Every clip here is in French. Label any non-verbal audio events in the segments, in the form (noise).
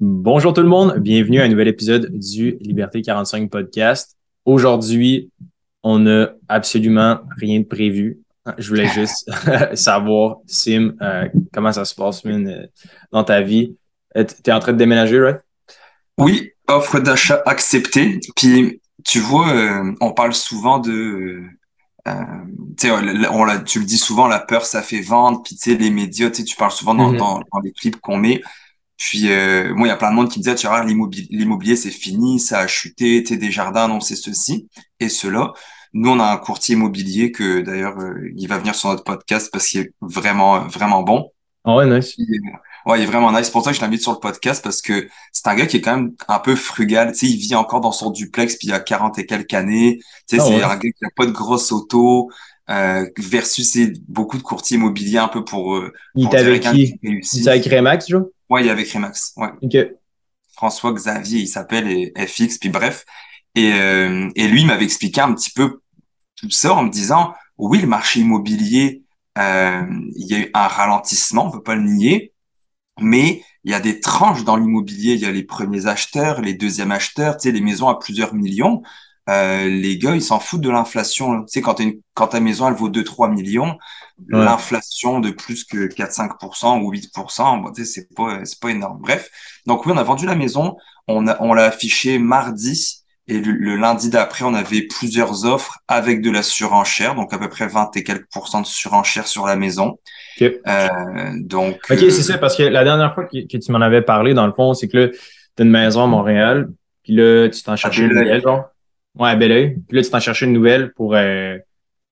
Bonjour tout le monde, bienvenue à un nouvel épisode du Liberté 45 podcast. Aujourd'hui, on n'a absolument rien de prévu. Je voulais (laughs) juste (laughs) savoir, Sim, euh, comment ça se passe euh, dans ta vie? Euh, tu es en train de déménager, right? Oui, offre d'achat acceptée. Puis, tu vois, on parle souvent de... tu le dis souvent, la peur, ça fait vendre. Puis, tu sais, les médias, tu parles souvent dans, mm-hmm. dans les clips qu'on met. Puis euh, moi, il y a plein de monde qui me disait, tu vois, l'immobilier, c'est fini, ça a chuté, t'es des jardins, non, c'est ceci et cela. Nous, on a un courtier immobilier que d'ailleurs, euh, il va venir sur notre podcast parce qu'il est vraiment, vraiment bon. Ah ouais, nice. ouais, il est vraiment nice. C'est pour ça que je t'invite sur le podcast parce que c'est un gars qui est quand même un peu frugal. Tu sais, il vit encore dans son duplex puis il a 40 et quelques années. Tu sais, ah c'est un gars qui a pas de grosse auto. Euh, versus beaucoup de courtiers immobiliers un peu pour, euh, il est avec qui? Il est avec Remax, Joe? Ouais, il est avec Remax. Ouais. Okay. François Xavier, il s'appelle, et FX, puis bref. Et, euh, et lui, il m'avait expliqué un petit peu tout ça en me disant, oui, le marché immobilier, euh, il y a eu un ralentissement, on peut pas le nier, mais il y a des tranches dans l'immobilier. Il y a les premiers acheteurs, les deuxièmes acheteurs, tu sais, les maisons à plusieurs millions. Euh, les gars, ils s'en foutent de l'inflation. Tu sais, quand, quand ta maison, elle vaut 2-3 millions, l'inflation de plus que 4-5% ou 8%, bon, tu sais, c'est pas, c'est pas énorme. Bref. Donc oui, on a vendu la maison. On, a, on l'a affiché mardi. Et le, lundi d'après, on avait plusieurs offres avec de la surenchère, donc à peu près 20 et quelques pourcents de surenchère sur la maison. Euh, donc. Ok, c'est ça, parce que la dernière fois que, tu m'en avais parlé, dans le fond, c'est que là, t'as une maison à Montréal, puis là, tu t'en cherchais une nouvelle, genre. Ouais, bel oeil. Puis là, tu t'en cherchais une nouvelle pour euh,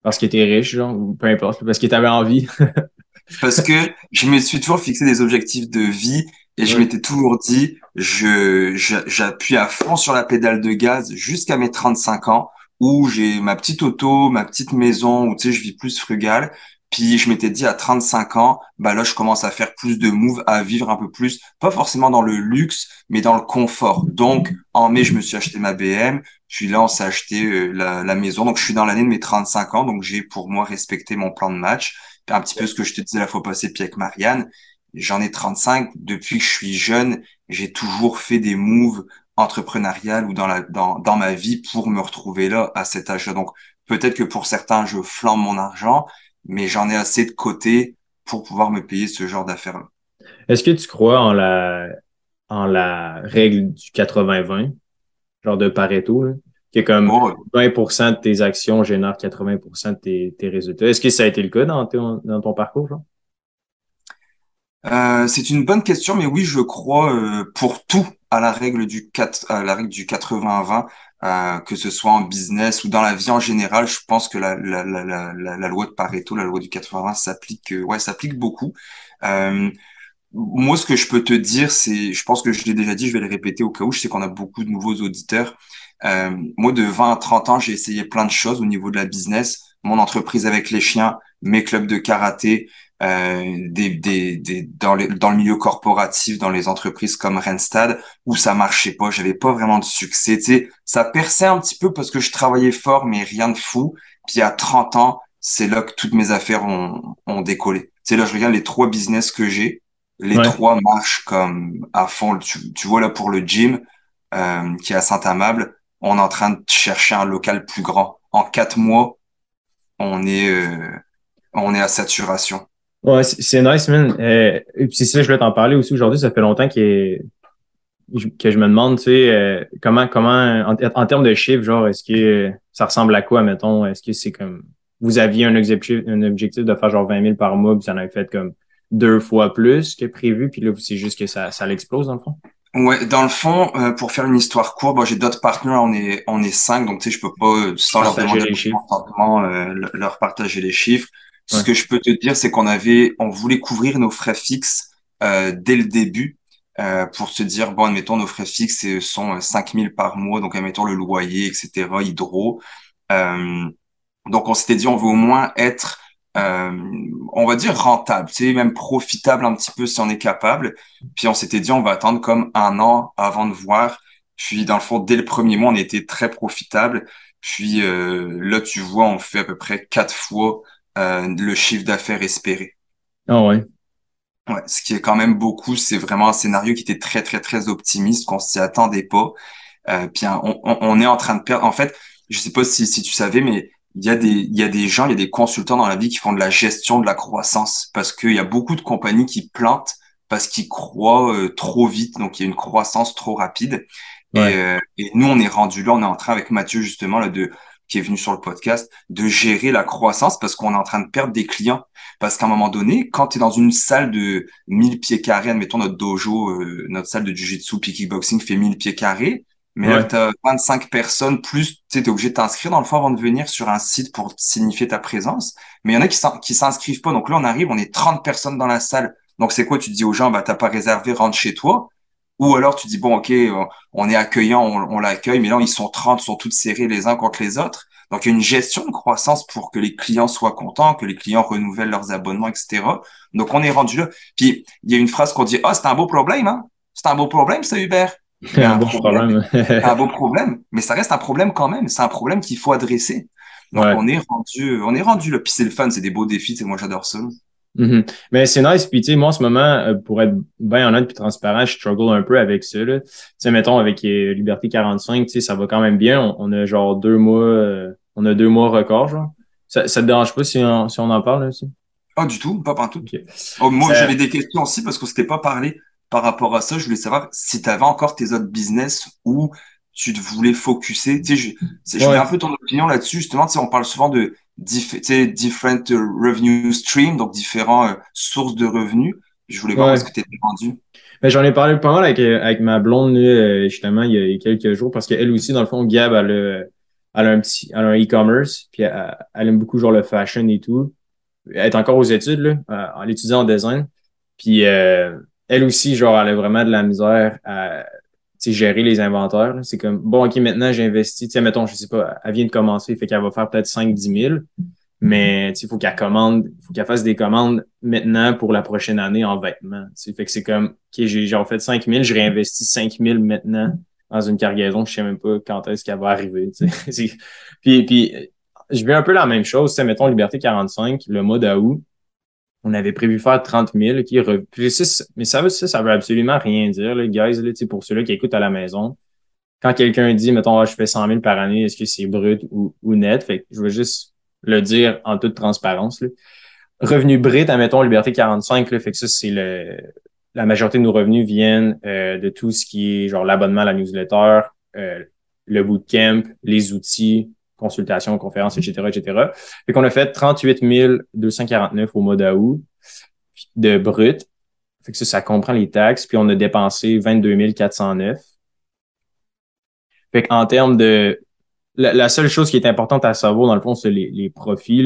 parce qu'il était riche, genre, ou peu importe, parce qu'il t'avait envie. (laughs) parce que je me suis toujours fixé des objectifs de vie et je m'étais toujours dit, je j'appuie à fond sur la pédale de gaz jusqu'à mes 35 ans où j'ai ma petite auto, ma petite maison, où tu sais, je vis plus frugal. Puis je m'étais dit à 35 ans, bah là je commence à faire plus de moves, à vivre un peu plus, pas forcément dans le luxe, mais dans le confort. Donc en mai je me suis acheté ma BM, puis là on s'est acheté euh, la, maison. Donc je suis dans l'année de mes 35 ans, donc j'ai pour moi respecté mon plan de match. un petit peu ce que je te disais la fois passée, puis avec Marianne, j'en ai 35. Depuis que je suis jeune, j'ai toujours fait des moves entrepreneuriales ou dans la dans, dans ma vie pour me retrouver là à cet âge-là. Donc peut-être que pour certains je flambe mon argent mais j'en ai assez de côté pour pouvoir me payer ce genre d'affaires-là. Est-ce que tu crois en la, en la règle du 80-20, genre de Pareto, qui est comme 20% de tes actions génèrent 80% de tes, résultats? Est-ce que ça a été le cas dans ton, dans ton parcours? Genre? Euh, c'est une bonne question, mais oui, je crois euh, pour tout à la règle du 4, à la règle du 80-20. Euh, que ce soit en business ou dans la vie en général, je pense que la, la, la, la, loi de Pareto, la loi du 80 s'applique, euh, ouais, s'applique beaucoup. Euh, moi, ce que je peux te dire, c'est, je pense que je l'ai déjà dit, je vais le répéter au cas où, je sais qu'on a beaucoup de nouveaux auditeurs. Euh, moi, de 20 à 30 ans, j'ai essayé plein de choses au niveau de la business. Mon entreprise avec les chiens, mes clubs de karaté, euh, des, des, des, dans, les, dans le milieu corporatif, dans les entreprises comme Randstad, où ça marchait pas, j'avais pas vraiment de succès. Tu sais, ça perçait un petit peu parce que je travaillais fort, mais rien de fou. Puis à 30 ans, c'est là que toutes mes affaires ont, ont décollé. Sais, là, je regarde les trois business que j'ai. Les trois marchent comme à fond. Tu, tu vois là pour le gym, euh, qui est à Saint-Amable, on est en train de chercher un local plus grand. En quatre mois, on est, euh, on est à saturation. Ouais, c'est nice, man. Euh, c'est ça, je voulais t'en parler aussi aujourd'hui. Ça fait longtemps que, que je me demande, tu sais, euh, comment, comment, en, termes de chiffres, genre, est-ce que ça ressemble à quoi, mettons? Est-ce que c'est comme, vous aviez un objectif, un objectif de faire genre 20 000 par mois, puis vous en avez fait comme deux fois plus que prévu, puis là, c'est juste que ça, ça l'explose, dans le fond? Ouais, dans le fond, euh, pour faire une histoire courte, bon, j'ai d'autres partenaires, on est on est cinq, donc tu sais, je peux pas sans leur demander les leur partager les chiffres. Ce que je peux te dire, c'est qu'on avait, on voulait couvrir nos frais fixes euh, dès le début euh, pour se dire, bon, admettons, nos frais fixes sont 5000 euh, par mois, donc admettons le loyer, etc., hydro. Euh, donc, on s'était dit, on veut au moins être, euh, on va dire, rentable, tu sais, même profitable un petit peu si on est capable. Puis, on s'était dit, on va attendre comme un an avant de voir. Puis, dans le fond, dès le premier mois, on était très profitable. Puis, là, tu vois, on fait à peu près quatre fois euh, le chiffre d'affaires espéré. Ah ouais. Ouais, ce qui est quand même beaucoup, c'est vraiment un scénario qui était très, très, très optimiste, qu'on s'y attendait pas. Euh, puis on, on, est en train de perdre. En fait, je sais pas si, si tu savais, mais il y a des, il y a des gens, il y a des consultants dans la vie qui font de la gestion de la croissance parce qu'il y a beaucoup de compagnies qui plantent parce qu'ils croient euh, trop vite, donc il y a une croissance trop rapide. Et, euh, et, nous, on est rendu là, on est en train avec Mathieu justement là de qui est venu sur le podcast, de gérer la croissance parce qu'on est en train de perdre des clients. Parce qu'à un moment donné, quand tu es dans une salle de 1000 pieds carrés, admettons notre dojo, euh, notre salle de jiu-jitsu puis kickboxing fait 1000 pieds carrés, mais là, tu as 25 personnes, plus tu es obligé de t'inscrire dans le fond avant de venir sur un site pour signifier ta présence. Mais il y en a qui s'inscrivent pas. Donc là, on arrive, on est 30 personnes dans la salle. Donc c'est quoi? Tu dis aux gens, bah, t'as pas réservé, rentre chez toi. Ou alors tu dis, bon, OK, on est accueillant, on, l'accueille, mais là, ils sont 30, ils sont tous serrés les uns contre les autres. Donc, il y a une gestion de croissance pour que les clients soient contents, que les clients renouvellent leurs abonnements, etc. Donc, on est rendu là. Puis, il y a une phrase qu'on dit, ah, c'est un beau problème, hein? C'est un beau problème, ça, Hubert. C'est (laughs) un, beau problème. (laughs) un beau problème. Mais ça reste un problème quand même. C'est un problème qu'il faut adresser. Donc, on est rendu, on est rendu là. Puis, c'est le fun, c'est des beaux défis. moi, j'adore ça. Mm-hmm. Mais c'est nice. Puis, tu sais, moi, en ce moment, euh, pour être bien honnête puis transparent, je struggle un peu avec ça. Tu sais, mettons, avec euh, Liberté 45, tu sais, ça va quand même bien. On, a genre deux mois, euh, on a deux mois record, genre. Ça, ça te dérange pas si on, si on en parle, là, aussi? Pas du tout, pas partout. Okay. Oh, moi, j'avais des questions aussi parce qu'on s'était pas parlé par rapport à ça. Je voulais savoir si tu avais encore tes autres business ou tu te voulais focuser. Tu sais, je, je voulais un peu ton opinion là-dessus. Justement, tu sais, on parle souvent de different revenue streams, donc différents euh, sources de revenus. Je voulais voir ce que tu étais rendu. Ben, j'en ai parlé pas mal avec, euh, avec ma blonde, euh, justement, il y, a, quelques jours, parce qu'elle aussi, dans le fond, Gab, elle a, elle a un petit, elle a un e-commerce, puis elle, aime beaucoup genre le fashion et tout. Elle est encore aux études, là, en étudiant en design. Puis elle aussi, genre, elle a vraiment de la misère à gérer les inventaires. C'est comme, bon, OK, maintenant, j'ai investi, tu mettons, je sais pas, elle vient de commencer, fait qu'elle va faire peut-être 5-10 000, mais il faut qu'elle commande, faut qu'elle fasse des commandes maintenant pour la prochaine année en vêtements. T'sais. Fait que c'est comme, OK, j'ai genre fait 5 000, je réinvestis 5 000 maintenant dans une cargaison, je sais même pas quand est-ce qu'elle va arriver. (laughs) puis, puis, je veux un peu la même chose, mettons Liberté 45, le mois d'août, on avait prévu faire 30 000. Qui mais ça veut, ça, ça veut absolument rien dire, les guys, là, pour ceux-là qui écoutent à la maison. Quand quelqu'un dit, mettons, ah, je fais 100 000 par année, est-ce que c'est brut ou, net? Fait que je veux juste le dire en toute transparence. Là. Revenu brut, admettons, Liberté 45, là, fait que ça, c'est le, la majorité de nos revenus viennent euh, de tout ce qui est genre l'abonnement à la newsletter, euh, le bootcamp, les outils, consultations, conférences, etc., etc. Fait qu'on a fait 38 249 au mois d'août de brut. Fait que ça, ça comprend les taxes. Puis on a dépensé 22 409. Fait qu'en termes de... La, seule chose qui est importante à savoir, dans le fond, c'est les, les profits.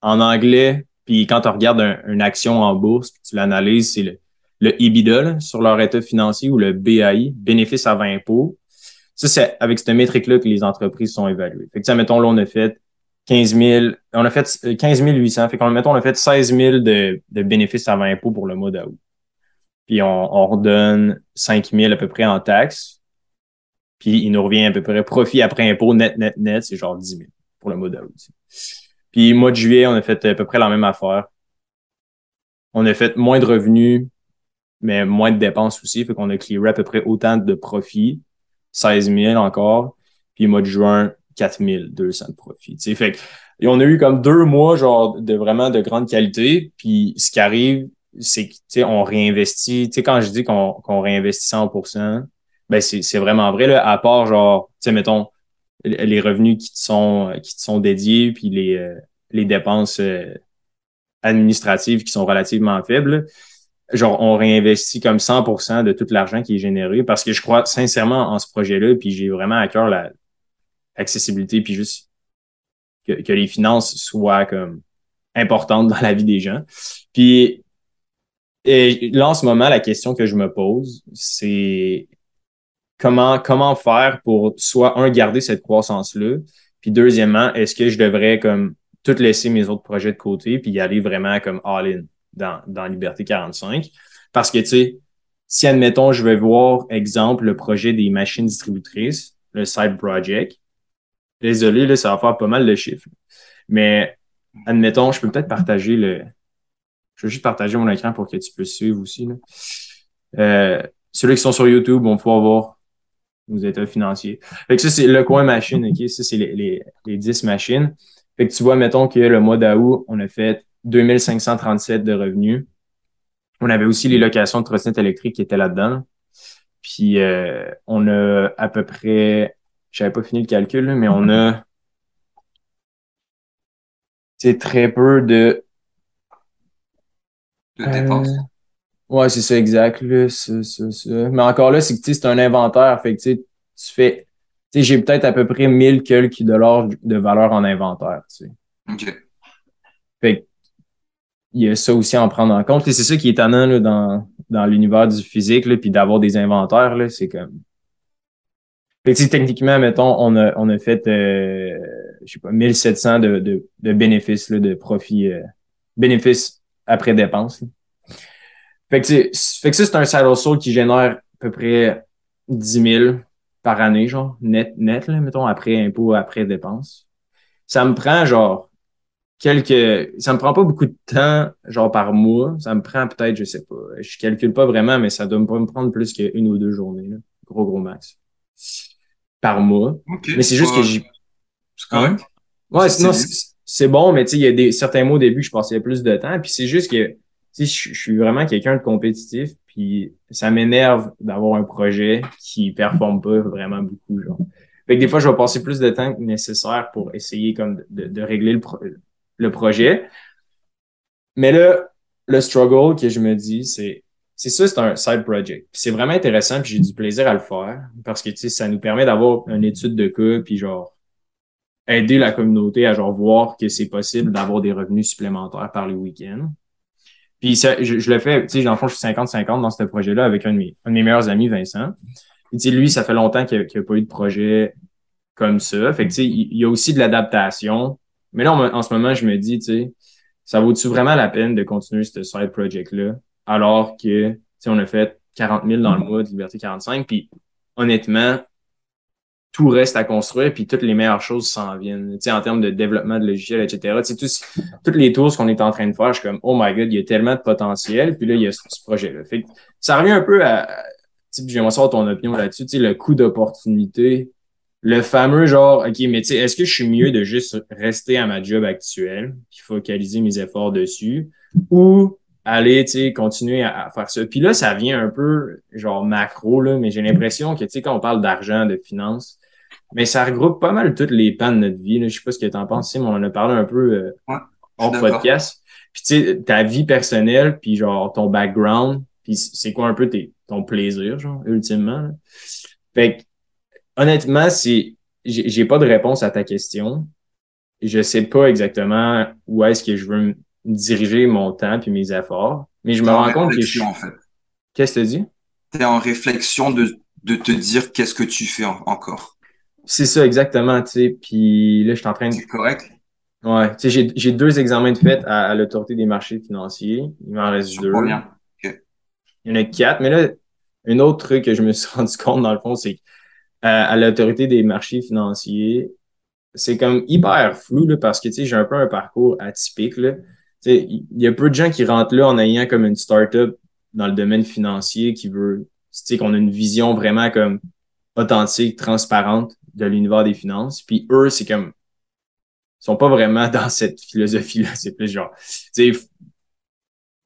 En anglais, puis quand tu regardes une action en bourse, puis tu l'analyses, c'est le, le EBITDA sur leur état financier ou le BAI, bénéfice avant impôt. Ça, c'est avec cette métrique-là que les entreprises sont évaluées. Fait que, mettons, là, on a fait 15 000, on a fait 15 euh, 800. Fait qu'on, mettons, on a fait 16 000 de, de bénéfices avant impôt pour le mois d'août. Puis on, on redonne 5 000 à peu près en taxes. Puis il nous revient à peu près profit après impôt net, net, net, c'est genre 10 000 pour le mois d'août. Puis mois de juillet, on a fait à peu près la même affaire. On a fait moins de revenus, mais moins de dépenses aussi. Fait qu'on a clearé à peu près autant de profits 16 000 encore. Puis mois de juin, 4 200 de profit. T'sais. Fait et on a eu comme deux mois genre de vraiment de grande qualité. Puis ce qui arrive, c'est que on réinvestit. sais quand je dis qu'on qu'on réinvestit 100% ben c'est vraiment vrai. Là, à part genre, tu sais, mettons, les revenus qui te sont, qui te sont dédiés, puis les, euh, les dépenses euh, administratives qui sont relativement faibles genre, on réinvestit comme 100% de tout l'argent qui est généré parce que je crois sincèrement en ce projet-là, puis j'ai vraiment à cœur la accessibilité, puis juste que, les finances soient comme importantes dans la vie des gens. Puis et là, en ce moment, la question que je me pose, c'est comment, comment faire pour soit, un, garder cette croissance-là, puis deuxièmement, est-ce que je devrais comme tout laisser mes autres projets de côté puis y aller vraiment comme all-in? Dans, dans Liberté 45. Parce que, tu sais, si, admettons, je vais voir, exemple, le projet des machines distributrices, le side project, désolé, là, ça va faire pas mal de chiffres. Mais, admettons, je peux peut-être partager le, je vais juste partager mon écran pour que tu puisses suivre aussi. Là. Euh, qui sont sur YouTube vont pouvoir voir nos états financiers. Fait que ça, c'est le coin machine, OK? Ça, c'est les, les, les 10 machines. Fait que tu vois, mettons que le mois d'août, on a fait 2537 de revenus. On avait aussi les locations de trottinettes électriques qui étaient là-dedans. Puis euh, on a à peu près, j'avais pas fini le calcul, mais on a c'est très peu de de dépenses. Euh, ouais, c'est ça, exact. Là, ça, ça, ça. Mais encore là, c'est que c'est un inventaire. Fait que tu fais. Tu sais, j'ai peut-être à peu près 1000 quelques dollars de valeur en inventaire. Tu sais. OK. Fait que, il y a ça aussi à en prendre en compte. Et c'est ça qui est étonnant là, dans, dans l'univers du physique, là, puis d'avoir des inventaires, là, c'est comme. Fait que, techniquement, mettons, on a, on a fait, euh, je sais pas, 1700 de, de, de bénéfices, là, de profit, euh, bénéfices après dépenses. Fait que, fait que ça, c'est un side hustle qui génère à peu près 10 000 par année, genre, net, net, là, mettons, après impôt, après dépenses. Ça me prend, genre, quelques, ça me prend pas beaucoup de temps, genre, par mois. Ça me prend peut-être, je sais pas, je calcule pas vraiment, mais ça doit pas me prendre plus qu'une ou deux journées, là. Gros, gros max. Par mois. mais c'est juste que j'ai. C'est correct. Ouais, sinon, c'est bon, mais tu sais, il y a des certains mots au début, je passais plus de temps. Puis c'est juste que tu sais, je, suis vraiment quelqu'un de compétitif, puis ça m'énerve d'avoir un projet qui performe pas vraiment beaucoup, genre. Fait que des fois, je vais passer plus de temps que nécessaire pour essayer comme de, de régler le, le projet. Mais là, le struggle que je me dis, c'est ça, c'est un side project. C'est vraiment intéressant, puis j'ai du plaisir à le faire parce que tu ça nous permet d'avoir une étude de cas, puis genre aider la communauté à genre voir que c'est possible d'avoir des revenus supplémentaires par les week-ends. Puis ça, je, le fais, tu sais, dans le fond, je suis 50-50 dans ce projet-là avec un de, mes, un de mes meilleurs amis, Vincent. tu sais, lui, ça fait longtemps qu'il n'y a, pas eu de projet comme ça. Fait que, tu sais, il, y a aussi de l'adaptation. Mais là, en ce moment, je me dis, tu sais, ça vaut-tu vraiment la peine de continuer ce side project-là alors que, tu sais, on a fait 40 000 dans le mois de Liberté 45. Puis honnêtement, tout reste à construire, puis toutes les meilleures choses s'en viennent. Tu sais, en termes de développement de logiciels, etc. Tu sais, toutes les tours qu'on est en train de faire, je suis comme, oh my god, il y a tellement de potentiel, puis là, il y a ce, projet-là. Fait ça revient un peu à, tu sais, j'aimerais savoir ton opinion là-dessus, tu sais, le coût d'opportunité, le fameux genre, OK, mais tu sais, est-ce que je suis mieux de juste rester à ma job actuelle, puis focaliser mes efforts dessus, ou aller, tu sais, continuer à, faire ça? Puis là, ça vient un peu, genre, macro, là, mais j'ai l'impression que, tu sais, quand on parle d'argent, de finances, mais ça regroupe pas mal toutes les pans de notre vie. Là. Je sais pas ce que tu en penses, mais on en a parlé un peu euh, en podcast. Puis tu sais, ta vie personnelle, puis genre ton background, puis c'est quoi un peu tes, ton plaisir, genre, ultimement. Fait que, honnêtement, c'est j'ai pas de réponse à ta question. Je sais pas exactement où est-ce que je veux diriger mon temps puis mes efforts, mais je me rends compte que je... en fait. Qu'est-ce que tu dis? Tu es en réflexion de, de te dire qu'est-ce que tu fais encore. C'est ça, exactement, tu sais. Puis là, je suis en train de. C'est correct? Ouais, tu sais, j'ai deux examens de fait à, l'autorité des marchés financiers. Il m'en reste deux. Il y en a quatre. Mais là, un autre truc que je me suis (laughs) rendu compte, dans le fond, c'est qu'à à, l'autorité des marchés financiers, c'est comme hyper flou, là, parce que, j'ai un peu un parcours atypique, il y a peu de gens qui rentrent là en ayant comme une startup dans le domaine financier qui veut, qu'on a une vision vraiment comme authentique, transparente de l'univers des finances. Puis eux, c'est comme, ils sont pas vraiment (laughs) dans cette philosophie-là. C'est plus genre,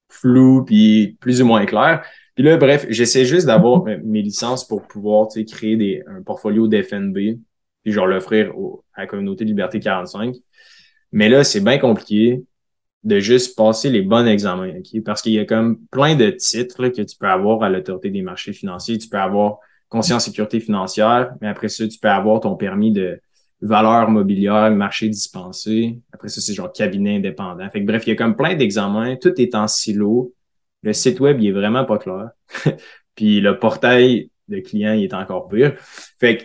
flou, puis plus ou moins clair. Puis là, bref, j'essaie juste d'avoir mes licences pour pouvoir, créer des, un portfolio d'FNB, puis genre l'offrir à la communauté Liberté 45. Mais là, c'est bien compliqué de juste passer les bons examens, OK? Parce qu'il y a comme plein de titres que tu peux avoir à l'autorité des marchés financiers. Tu peux avoir conscience sécurité financière, mais après ça, tu peux avoir ton permis de valeur mobilière, marché dispensé. Après ça, c'est genre cabinet indépendant. Fait que bref, il y a comme plein d'examens. Tout est en silo. Le site web, il est vraiment pas clair. (laughs) Puis le portail de client, il est encore pire. Fait que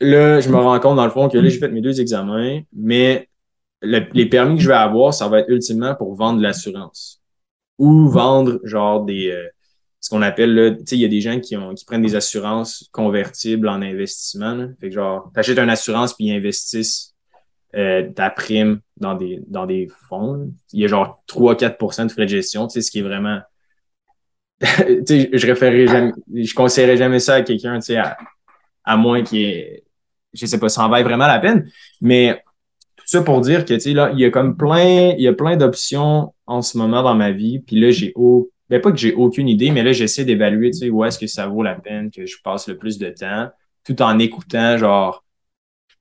là, je me rends compte dans le fond que là, j'ai fait mes deux examens, mais les permis que je vais avoir, ça va être ultimement pour vendre l'assurance ou vendre genre des, euh, ce qu'on appelle, là, tu sais, il y a des gens qui, ont, qui prennent des assurances convertibles en investissement. Fait que genre, t'achètes une assurance puis ils investissent euh, ta prime dans des, dans des fonds. Il y a genre 3-4% de frais de gestion, tu sais, ce qui est vraiment. Tu sais, je référerais jamais, je conseillerais jamais ça à quelqu'un, tu sais, à, à moins qu'il ait, je sais pas, ça en vaille vraiment la peine. Mais tout ça pour dire que, tu sais, là, il y a comme plein, il y a plein d'options en ce moment dans ma vie. Puis là, j'ai au, ben pas que j'ai aucune idée, mais là, j'essaie d'évaluer, tu sais, où est-ce que ça vaut la peine que je passe le plus de temps, tout en écoutant, genre,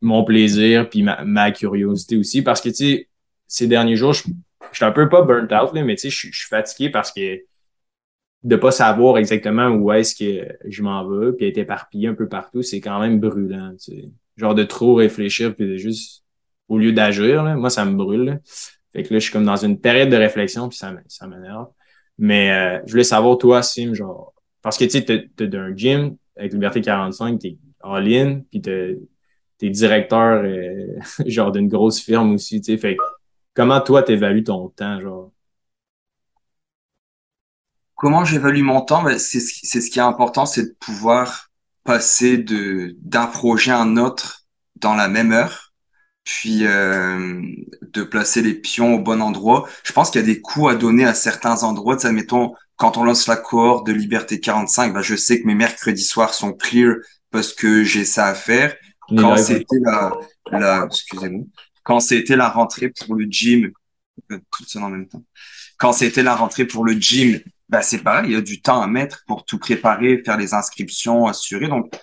mon plaisir puis ma, curiosité aussi. Parce que, tu sais, ces derniers jours, je, je suis un peu pas burnt out, là, mais tu sais, je, je suis fatigué parce que de pas savoir exactement où est-ce que je m'en vais, puis être éparpillé un peu partout, c'est quand même brûlant. Tu sais. Genre de trop réfléchir, puis de juste, au lieu d'agir, moi, ça me brûle. Fait que là, je suis comme dans une période de réflexion, puis ça, ça m'énerve. Mais euh, je voulais savoir, toi, Sim, genre, parce que tu sais, t'as d'un gym avec Liberté 45, t'es ligne, puis t'es es directeur, euh, (laughs) genre, d'une grosse firme aussi, tu sais. Fait comment toi, t'évalues ton temps, genre? Comment j'évalue mon temps? Ben, c'est ce, ce qui est important, c'est de pouvoir passer de d'un projet à un autre dans la même heure, puis euh, de placer les pions au bon endroit. Je pense qu'il y a des coups à donner à certains endroits. Tu sais, mettons, quand on lance la cohorte de Liberté 45, ben, je sais que mes mercredis soirs sont clear parce que j'ai ça à faire. Quand c'était la, la excusez-moi, quand c'était la rentrée pour le gym, euh, tout ça en même temps. Quand c'était la rentrée pour le gym, bah, c'est pareil, il y a du temps à mettre pour tout préparer, faire les inscriptions, assurer. Donc,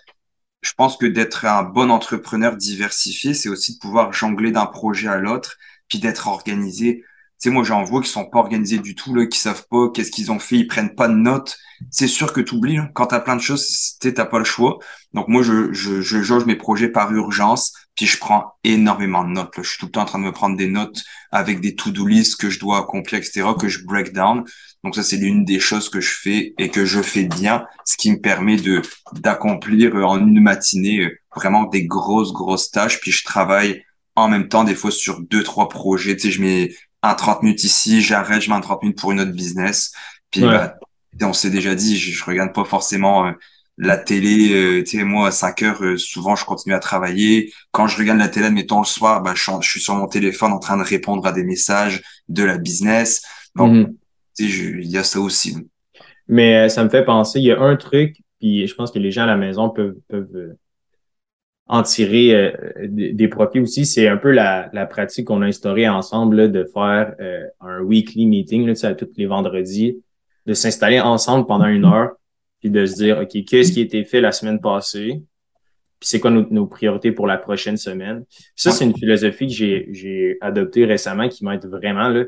je pense que d'être un bon entrepreneur diversifié, c'est aussi de pouvoir jongler d'un projet à l'autre, puis d'être organisé. Tu sais, moi, j'en vois qui sont pas organisés du tout, là, qui savent pas qu'est-ce qu'ils ont fait, ils prennent pas de notes. C'est sûr que tu oublies. Hein. Quand tu as plein de choses, tu n'as pas le choix. Donc, moi, je, je, je jauge mes projets par urgence, puis je prends énormément de notes. Là. Je suis tout le temps en train de me prendre des notes avec des to-do lists que je dois accomplir, etc., que je break down. Donc ça, c'est l'une des choses que je fais et que je fais bien, ce qui me permet de d'accomplir euh, en une matinée euh, vraiment des grosses, grosses tâches. Puis je travaille en même temps, des fois, sur deux, trois projets. Tu sais, je mets un 30 minutes ici, j'arrête, je mets un 30 minutes pour une autre business. Puis bah, on s'est déjà dit, je, je regarde pas forcément euh, la télé, tu sais, moi, à 5 heures, souvent, je continue à travailler. Quand je regarde la télé, mettons le soir, bah, je, suis sur mon téléphone en train de répondre à des messages de la business. Donc, mm-hmm il y a ça aussi. Mais euh, ça me fait penser, il y a un truc, puis je pense que les gens à la maison peuvent, peuvent euh, en tirer euh, des, profits aussi. C'est un peu la, la pratique qu'on a instaurée ensemble de faire un weekly meeting là, à tous les vendredis, de s'installer ensemble pendant une heure, puis de se dire, OK, qu'est-ce qui a été fait la semaine passée? Puis c'est quoi nos, nos, priorités pour la prochaine semaine? ça, c'est une philosophie que j'ai adoptée récemment qui m'aide vraiment. Là.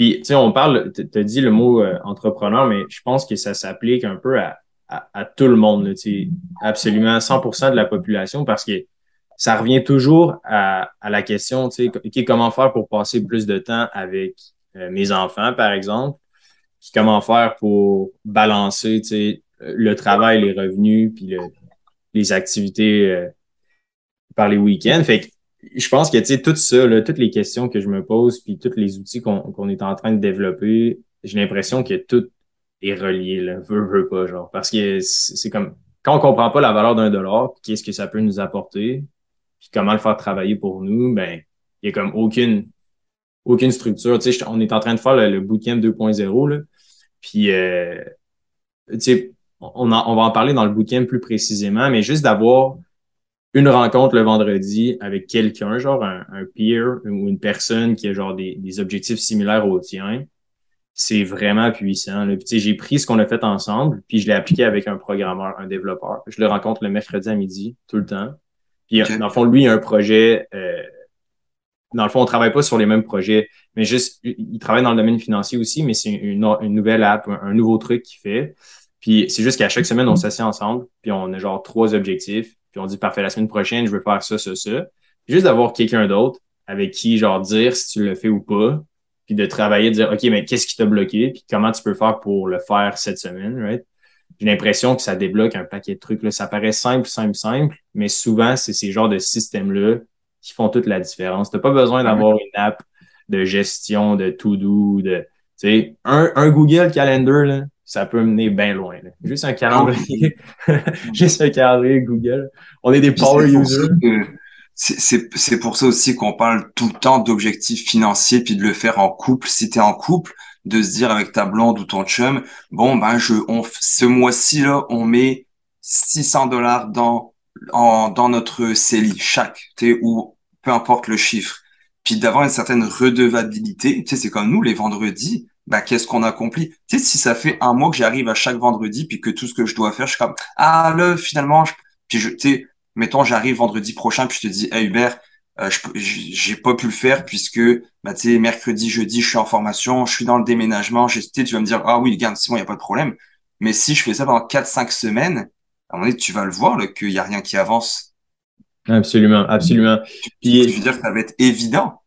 Puis, tu sais, on parle, tu as dit le mot euh, entrepreneur, mais je pense que ça s'applique un peu à, à, tout le monde, sais, absolument 100% de la population, parce que ça revient toujours à, à la question, tu sais, comment faire pour passer plus de temps avec euh, mes enfants, par exemple, comment faire pour balancer, tu sais, le travail, les revenus, puis les activités euh, par les week-ends? Fait que je pense que tu sais tout ça, là, toutes les questions que je me pose, puis tous les outils qu'on est en train de développer, j'ai l'impression que tout est relié, là, veut, veut pas, genre. Parce que c'est comme quand on comprend pas la valeur d'un dollar, qu'est-ce que ça peut nous apporter, puis comment le faire travailler pour nous, ben, il y a comme aucune aucune structure. Tu sais, on est en train de faire le, bootcamp 2.0, là. Puis euh, tu sais, on, on va en parler dans le bootcamp plus précisément, mais juste d'avoir une rencontre le vendredi avec quelqu'un, genre un, peer ou une personne qui a genre des, des objectifs similaires aux tiens, c'est vraiment puissant. J'ai pris ce qu'on a fait ensemble, puis je l'ai appliqué avec un programmeur, un développeur. Je le rencontre le mercredi à midi, tout le temps. Puis, dans le fond, lui, il a un projet. Euh, dans le fond, on travaille pas sur les mêmes projets, mais juste, il travaille dans le domaine financier aussi, mais c'est une, une, nouvelle app, un, nouveau truc qu'il fait. Puis c'est juste qu'à chaque semaine, on s'assied ensemble, puis on a genre trois objectifs puis on dit parfait, la semaine prochaine, je veux faire ça, ça, ça. Juste d'avoir quelqu'un d'autre avec qui, genre, dire si tu le fais ou pas, puis de travailler, de dire, OK, mais qu'est-ce qui t'a bloqué, puis comment tu peux faire pour le faire cette semaine, right? J'ai l'impression que ça débloque un paquet de trucs. Là. Ça paraît simple, simple, simple, mais souvent, c'est ces genres de systèmes-là qui font toute la différence. Tu n'as pas besoin d'avoir une app de gestion, de to-do, de, tu sais, un, un Google Calendar, là, ça peut mener bien loin. Juste un calendrier, (laughs) juste un calendrier Google. On est des power users. c'est pour ça aussi qu'on parle tout le temps d'objectifs financiers puis de le faire en couple. Si tu es en couple, de se dire avec ta blonde ou ton chum, bon, ben, je, on, ce mois-ci, là, on met 600 dollars dans, en, dans notre CELI, chaque, tu ou peu importe le chiffre. Puis d'avoir une certaine redevabilité, tu sais, c'est comme nous, les vendredis, ben, qu'est-ce qu'on accomplit? Tu sais, si ça fait un mois que j'arrive à chaque vendredi, puis que tout ce que je dois faire, je suis comme, ah, là, finalement, je, puis je, tu sais, mettons, j'arrive vendredi prochain, puis je te dis, hey Hubert, euh, j'ai pas pu le faire puisque, bah, tu sais, mercredi, jeudi, je suis en formation, je suis dans le déménagement, j'ai, tu vas me dire, ah oui, c'est bon, il n'y a pas de problème. Mais si je fais ça pendant 4-5 semaines, à un moment donné, tu vas le voir, qu'il n'y a rien qui avance. Absolument, absolument. Puis, je veux dire que ça va être évident?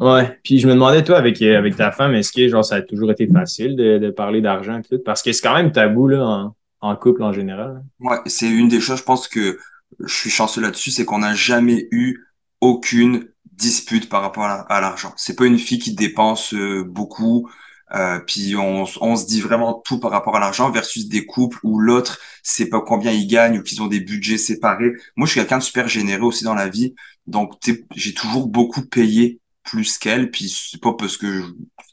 Ouais. Puis je me demandais, toi, avec, avec ta femme, est-ce que genre ça a toujours été facile de, de parler d'argent et tout? Parce que c'est quand même tabou là, en, en couple en général. Ouais, c'est une des choses, je pense que je suis chanceux là-dessus, c'est qu'on n'a jamais eu aucune dispute par rapport à l'argent. C'est pas une fille qui dépense euh, beaucoup, euh, puis on, on, se dit vraiment tout par rapport à l'argent versus des couples où l'autre sait pas combien il gagne ou qu'ils ont des budgets séparés. Moi, je suis quelqu'un de super généreux aussi dans la vie, donc j'ai toujours beaucoup payé plus qu'elle, puis c'est pas parce que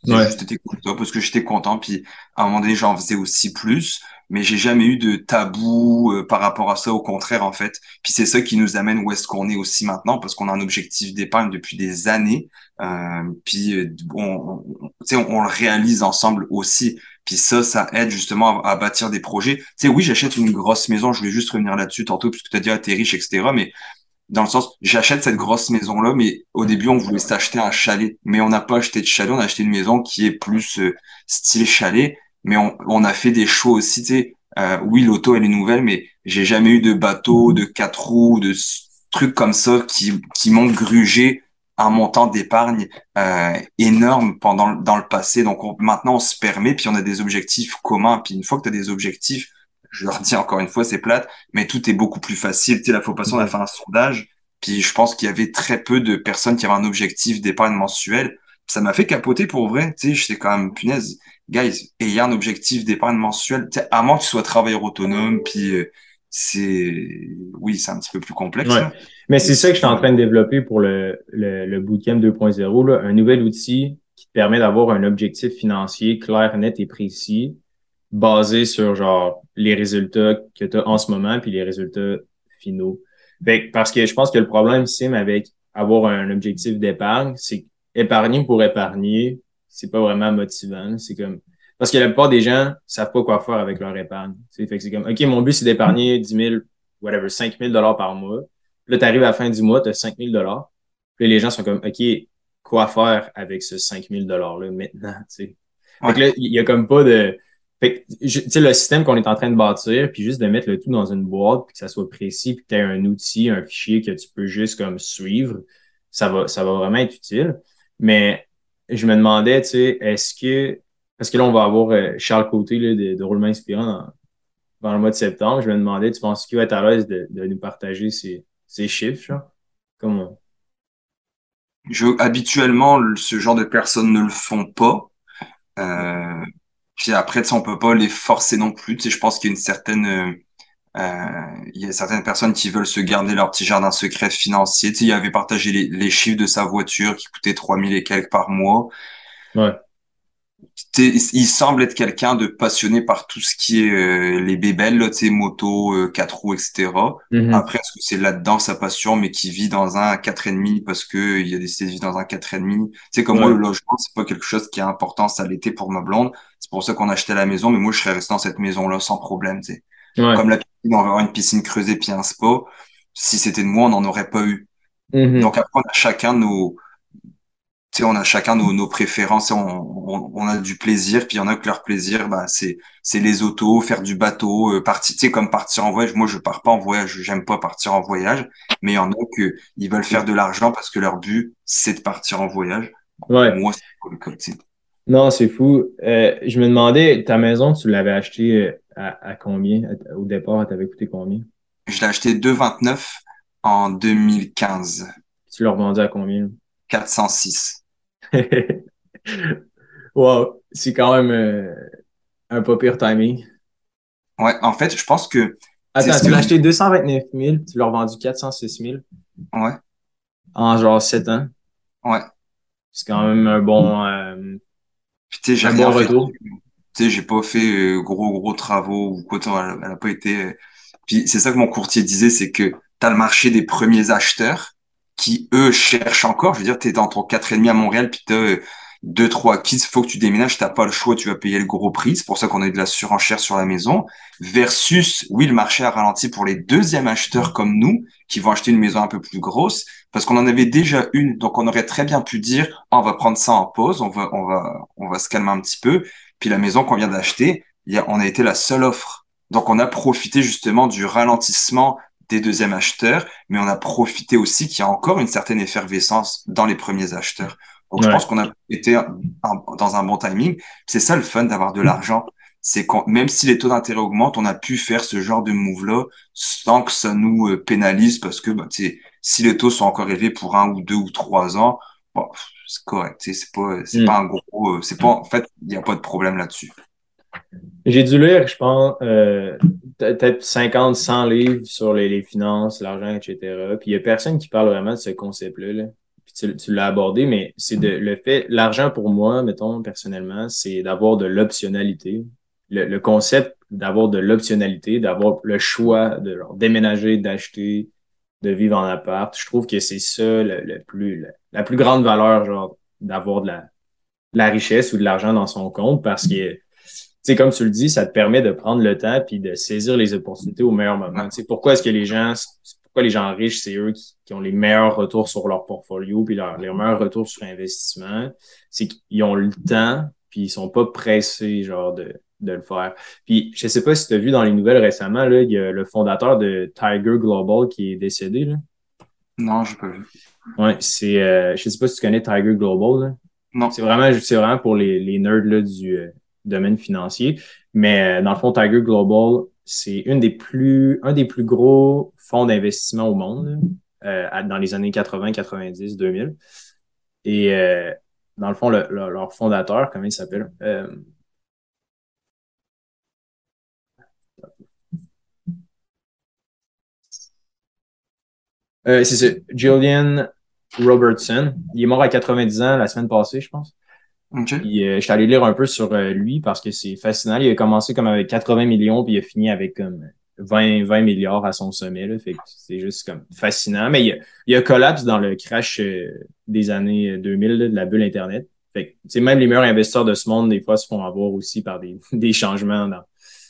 j'étais content, parce que j'étais content, puis à un moment donné j'en faisais aussi plus mais j'ai jamais eu de tabou euh, par rapport à ça, au contraire en fait. Puis c'est ça qui nous amène où est-ce qu'on est aussi maintenant, parce qu'on a un objectif d'épargne depuis des années. Euh, puis euh, on, on, on, le réalise ensemble aussi. Puis ça, ça aide justement à, bâtir des projets. Tu sais, oui, j'achète une grosse maison. Je voulais juste revenir là-dessus tantôt, puisque tu as dit, ah, t'es riche, etc. Mais dans le sens, j'achète cette grosse maison-là, mais au début, on voulait s'acheter un chalet. Mais on n'a pas acheté de chalet, on a acheté une maison qui est plus style chalet mais on, on, a fait des choix aussi. Tu sais, euh, oui, l'auto elle est nouvelle, mais j'ai jamais eu de bateau, de quatre roues, de trucs comme ça qui, qui m'ont grugé un montant d'épargne euh, énorme pendant dans le passé. Donc maintenant on se permet, puis on a des objectifs communs. Puis une fois que tu as des objectifs, je leur dis encore une fois, c'est plate, mais tout est beaucoup plus facile. Tu sais, la fois passée, on a fait un sondage, puis je pense qu'il y avait très peu de personnes qui avaient un objectif d'épargne mensuel. Ça m'a fait capoter pour vrai. Tu sais, j'étais quand même punaise guys, ayez un objectif d'épargne mensuelle, à moins que tu sois travailleur autonome, puis euh, c'est, oui, c'est un petit peu plus complexe. Mais c'est ça que je suis en train de développer pour le, le, le Bootcamp 2.0, un nouvel outil qui te permet d'avoir un objectif financier clair, net et précis, basé sur genre les résultats que tu as en ce moment, puis les résultats finaux. parce que je pense que le problème, Sim, avec avoir un objectif d'épargne, c'est épargner pour épargner, c'est pas vraiment motivant. C'est comme parce que la plupart des gens savent pas quoi faire avec leur épargne. Fait que c'est comme OK, mon but c'est d'épargner 10 000, whatever, 5 000 dollars par mois. Puis là, tu arrives à la fin du mois, tu as 5 000 dollars. Puis les gens sont comme OK, quoi faire avec ce 5 000 dollars-là maintenant? T'sais. Fait que là, il y a comme pas de. Le système qu'on est en train de bâtir, puis juste de mettre le tout dans une boîte, puis que ça soit précis, puis que tu aies un outil, un fichier que tu peux juste comme suivre, ça va, ça va vraiment être utile. Mais je me demandais, tu est-ce que, parce que là, on va avoir euh, Charles Côté là, de, de Roulement Inspirant dans, le mois de septembre, je me demandais, tu penses qu'il va être à l'aise de, de, nous partager ces, ces chiffres? Je, habituellement, ce genre de personnes ne le font pas. Euh, puis après, on peut pas les forcer non plus. Je pense qu'il y a une certaine euh, euh, il y a certaines personnes qui veulent se garder leur petit jardin secret financier. Tu sais, il avait partagé les, les chiffres de sa voiture qui coûtait 3000 et quelques par mois. Ouais. Il semble être quelqu'un de passionné par tout ce qui est euh, les bébelles, tu sais, moto, euh, quatre roues, etc. Mm-hmm. Après, est-ce que c'est là-dedans sa passion, mais qui vit dans un quatre et demi parce que il a décidé de vivre dans un quatre et demi? Tu sais, comme moi, le logement, c'est pas quelque chose qui a important, ça l'était pour ma blonde. Pour ça qu'on a acheté la maison, mais moi, je serais resté dans cette maison-là sans problème, tu sais. Comme la piscine, on va avoir une piscine creusée puis un spa. Si c'était de moi, on n'en aurait pas eu. Mm-hmm. Donc après, on a chacun nos, tu sais, on a chacun nos, nos préférences, on, on, on, a du plaisir, puis il y en a que leur plaisir, bah, c'est, c'est les autos, faire du bateau, euh, partir, tu sais, comme partir en voyage. Moi, je pars pas en voyage, j'aime pas partir en voyage, mais il y en a que ils veulent faire de l'argent parce que leur but, c'est de partir en voyage. Ouais. Moi, c'est le Non, c'est fou. Euh, je me demandais, ta maison, tu l'avais achetée euh, à, combien? Au départ, elle t'avait coûté combien? Je l'ai acheté 2,29 en 2015. Tu l'as revendu à combien? 406. (laughs) wow, c'est quand même euh, un pas pire timing. Ouais, en fait, je pense que. Attends, tu l'as acheté 229 000, tu l'as revendu 406 000. Ouais. En genre 7 ans? Ouais. C'est quand même un bon, euh, Puis tu sais, j'ai un rien bon fait. retour. Tu sais, j'ai pas fait euh, gros gros travaux ou quoi. Elle, elle a pas été. euh, Puis c'est ça que mon courtier disait, c'est que tu as le marché des premiers acheteurs qui eux cherchent encore. Je veux dire, tu es dans ton quatre et demi à Montréal, puis tu as deux trois kits, faut que tu déménages, t'as pas le choix, tu vas payer le gros prix. C'est pour ça qu'on a eu de la surenchère sur la maison. Versus, oui, le marché a ralenti pour les deuxièmes acheteurs comme nous qui vont acheter une maison un peu plus grosse parce qu'on en avait déjà une. Donc on aurait très bien pu dire, Ah, on va prendre ça en pause, on va on va on va se calmer un petit peu. Puis la maison qu'on vient d'acheter, il y a, on a été la seule offre. Donc, on a profité justement du ralentissement des deuxièmes acheteurs, mais on a profité aussi qu'il y a encore une certaine effervescence dans les premiers acheteurs. Donc, je pense qu'on a été un- un- dans un bon timing. C'est ça le fun d'avoir de l'argent. C'est quand, même si les taux d'intérêt augmentent, on a pu faire ce genre de move-là sans que ça nous euh, pénalise parce que, bah, tu sais, si les taux sont encore élevés pour un ou deux ou trois ans, bon, c'est correct. tu sais, C'est pas, Mm. pas un gros, euh, c'est pas, en fait, il n'y a pas de problème là-dessus. J'ai dû lire, je pense, euh, peut-être 50, 100 livres sur les, les finances, l'argent, etc. Puis il y a personne qui parle vraiment de ce concept-là. là. Puis tu, tu l'as abordé, mais c'est de le fait, l'argent pour moi, mettons, personnellement, c'est d'avoir de l'optionnalité. Le, le concept d'avoir de l'optionnalité, d'avoir le choix de genre, déménager, d'acheter, de vivre en appart. Je trouve que c'est ça le, plus, la, plus grande valeur, genre, d'avoir de la, de la richesse ou de l'argent dans son compte parce que tu comme tu le dis, ça te permet de prendre le temps puis de saisir les opportunités au meilleur moment. Tu sais, pourquoi est-ce que les gens, pourquoi les gens riches, c'est eux qui, qui ont les meilleurs retours sur leur portfolio puis leur, les meilleurs retours sur investissement? C'est qu'ils ont le temps puis ils sont pas pressés, genre, de, de le faire. Puis, je sais pas si tu as vu dans les nouvelles récemment, là, il y a le fondateur de Tiger Global qui est décédé, là. Non, j'ai pas vu. Ouais, c'est, euh, je sais pas si tu connais Tiger Global, là. Non. C'est vraiment, vraiment pour les, les nerds là, du euh, domaine financier. Mais euh, dans le fond, Tiger Global, c'est une des plus, un des plus gros fonds d'investissement au monde là, euh, dans les années 80, 90, 2000. Et dans le fond, le- le- leur fondateur, comment il s'appelle? Euh, c'est ça, Julian Robertson. Il est mort à 90 ans la semaine passée, je pense. Puis, euh, je suis allé lire un peu sur euh, lui parce que c'est fascinant. Il a commencé comme avec 80 millions, puis il a fini avec comme 20, 20 milliards à son sommet. Là. Fait que c'est juste comme fascinant. Mais il a, il a collapse dans le crash des années 2000 là, de la bulle Internet. Fait que, même les meilleurs investisseurs de ce monde, des fois, se font avoir aussi par des, (laughs) des changements dans,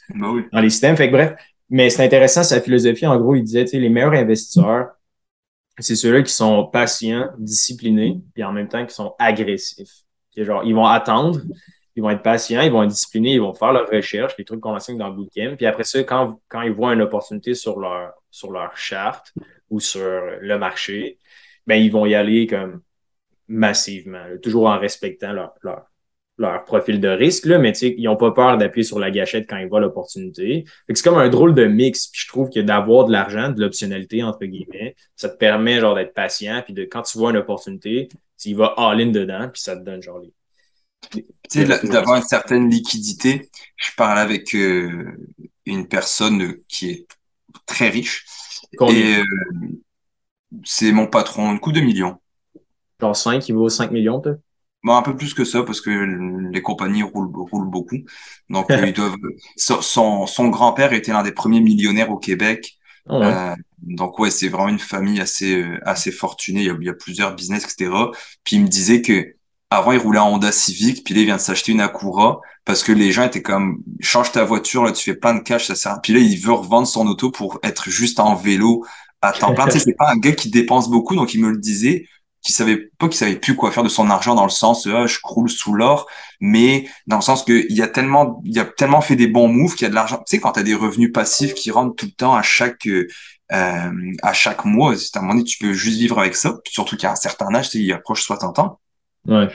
Oui. dans les systèmes. Fait bref, mais c'est intéressant, sa philosophie, en gros, il disait, les meilleurs investisseurs, c'est ceux-là qui sont patients, disciplinés, puis en même temps qui sont agressifs. Genre, ils vont attendre, ils vont être patients, ils vont être disciplinés, ils vont faire leurs recherches, les trucs qu'on enseigne dans le bootcamp. Puis après ça, quand, quand ils voient une opportunité sur leur, sur leur charte ou sur le marché, ben, ils vont y aller comme massivement, toujours en respectant leur, leur profil de risque, là, mais tu sais, ils n'ont pas peur d'appuyer sur la gâchette quand ils voient l'opportunité. C'est comme un drôle de mix. Puis je trouve que d'avoir de l'argent, de l'optionnalité, entre guillemets, ça te permet genre d'être patient, puis de quand tu vois une opportunité, tu y vas all-in dedans, puis ça te donne genre les. Tu sais, d'avoir une certaine liquidité. Je parle avec euh, une personne qui est très riche Combien? et euh, c'est mon patron, une coupe de millions. Genre 5, il vaut 5 millions, peut-être? Bon, un peu plus que ça parce que les compagnies roulent, roulent beaucoup. Donc, euh, (laughs) ils doivent. Son, grand-père était l'un des premiers millionnaires au Québec. Ah ouais. Euh, donc ouais, c'est vraiment une famille assez euh, assez fortunée. Il y, a, il y a plusieurs business, etc. Puis il me disait que avant il roulait en Honda Civic, puis là il vient de s'acheter une Acura parce que les gens étaient comme change ta voiture là, tu fais plein de cash, ça sert. Puis là il veut revendre son auto pour être juste en vélo à temps plein. tu sais, c'est pas un gars qui dépense beaucoup, donc il me le disait qui savait pas qu'il savait plus quoi faire de son argent dans le sens ah, je croule sous l'or mais dans le sens que il y a tellement il y a tellement fait des bons moves qu'il y a de l'argent tu sais quand tu as des revenus passifs qui rentrent tout le temps à chaque euh, à chaque mois à un moment donné tu peux juste vivre avec ça surtout qu'à un certain âge tu sais, il approche 60 ans Ouais.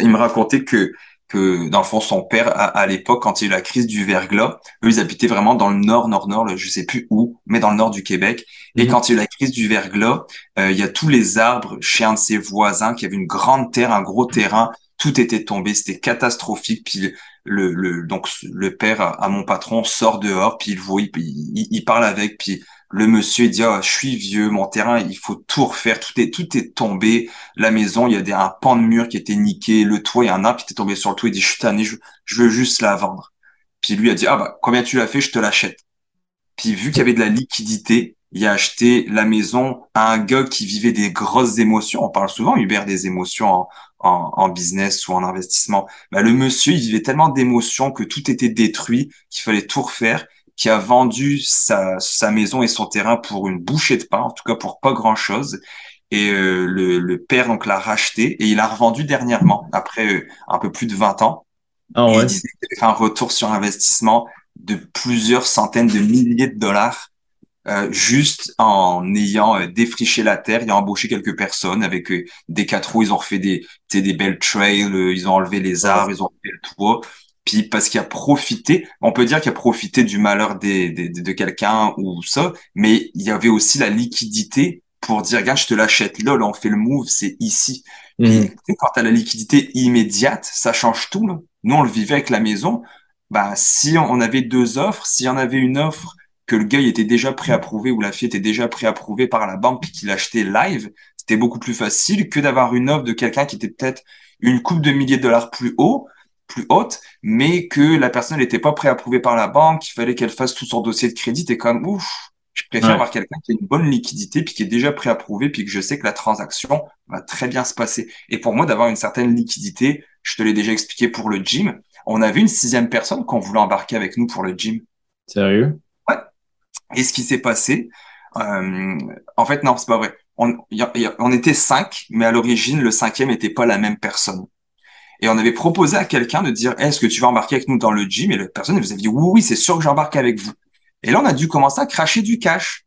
il me racontait que que dans le fond son père à, à l'époque quand il y a eu la crise du verglas eux ils habitaient vraiment dans le nord nord nord là, je sais plus où mais dans le nord du Québec. Et Mhm. quand il y a eu la crise du verglas euh, il y a tous les arbres chez un de ses voisins qui avait une grande terre un gros terrain. Tout était tombé. C'était catastrophique. Puis le, le donc le père à, à mon patron sort dehors. Puis il voit il, il, il parle avec. Puis Le monsieur dit ah, je suis vieux, mon terrain il faut tout refaire, tout est tout est tombé, la maison il y a des, un pan de mur qui était niqué, le toit il y a un arbre qui était tombé sur le toit, il dit je suis tanné, je, je veux juste la vendre. Puis lui a dit ah bah combien tu l'as fait, je te l'achète. Puis vu qu'il y avait de la liquidité, il a acheté la maison à un gars qui vivait des grosses émotions. On parle souvent, Hubert, des émotions en, en, en business ou en investissement. Bah, le monsieur, il vivait tellement d'émotions que tout était détruit, qu'il fallait tout refaire, qui a vendu sa, sa maison et son terrain pour une bouchée de pain, en tout cas pour pas grand-chose. Et euh, le, le, père donc l'a racheté et il a revendu dernièrement, après euh, un peu plus de 20 ans. Oh, ouais. il disait qu'il avait fait un retour sur investissement de plusieurs centaines de milliers de dollars euh, juste en ayant euh, défriché la terre, il a embauché quelques personnes avec euh, des quatre roues, ils ont refait des, des belles trails, ils ont enlevé les arbres, ils ont fait le toit. Puis parce qu'il a profité, on peut dire qu'il a profité du malheur des, des de quelqu'un ou ça, mais il y avait aussi la liquidité pour dire, regarde, je te l'achète là, là, on fait le move, c'est ici. Mmh. quand tu as la liquidité immédiate, ça change tout. Là. Nous, on le vivait avec la maison. Bah, si on avait deux offres, s'il y en avait une offre que le gars était déjà préapprouvé ou la fille était déjà préapprouvée par la banque puis qu'il achetait live, c'était beaucoup plus facile que d'avoir une offre de quelqu'un qui était peut-être une coupe de milliers de dollars plus haut, plus haute, mais que la personne n'était pas préapprouvée par la banque, il fallait qu'elle fasse tout son dossier de crédit, et comme ouf, je préfère avoir quelqu'un qui a une bonne liquidité puis qui est déjà préapprouvé puis que je sais que la transaction va très bien se passer. Et pour moi, d'avoir une certaine liquidité, je te l'ai déjà expliqué pour le gym. On avait une sixième personne qu'on voulait embarquer avec nous pour le gym. Sérieux? Et ce qui s'est passé, euh, en fait, non, c'est pas vrai. On, on était cinq, mais à l'origine, le cinquième n'était pas la même personne. Et on avait proposé à quelqu'un de dire, est-ce que tu vas embarquer avec nous dans le gym? Et la personne, vous avait dit, oui, oui, c'est sûr que j'embarque avec vous. Et là, on a dû commencer à cracher du cash.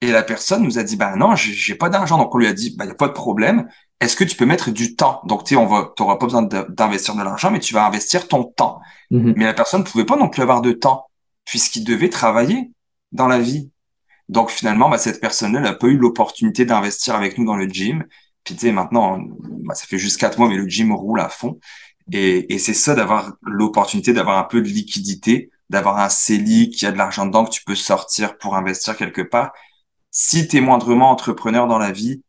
Et la personne nous a dit, bah non, j'ai pas d'argent. Donc on lui a dit, bah y a pas de problème. Est-ce que tu peux mettre du temps? Donc tu sais, on va, t'auras pas besoin d'investir de, l'argent, mais tu vas investir ton temps. Mm-hmm. Mais la personne ne pouvait pas non plus avoir de temps puisqu'il devait travailler dans la vie. Donc finalement, bah, cette personne-là n'a pas eu l'opportunité d'investir avec nous dans le gym. Puis tu sais, maintenant, bah, ça fait juste quatre mois, mais le gym roule à fond. Et, et c'est ça d'avoir l'opportunité d'avoir un peu de liquidité, d'avoir un CELI qui a de l'argent dedans que tu peux sortir pour investir quelque part. Si tu es moindrement entrepreneur dans la vie,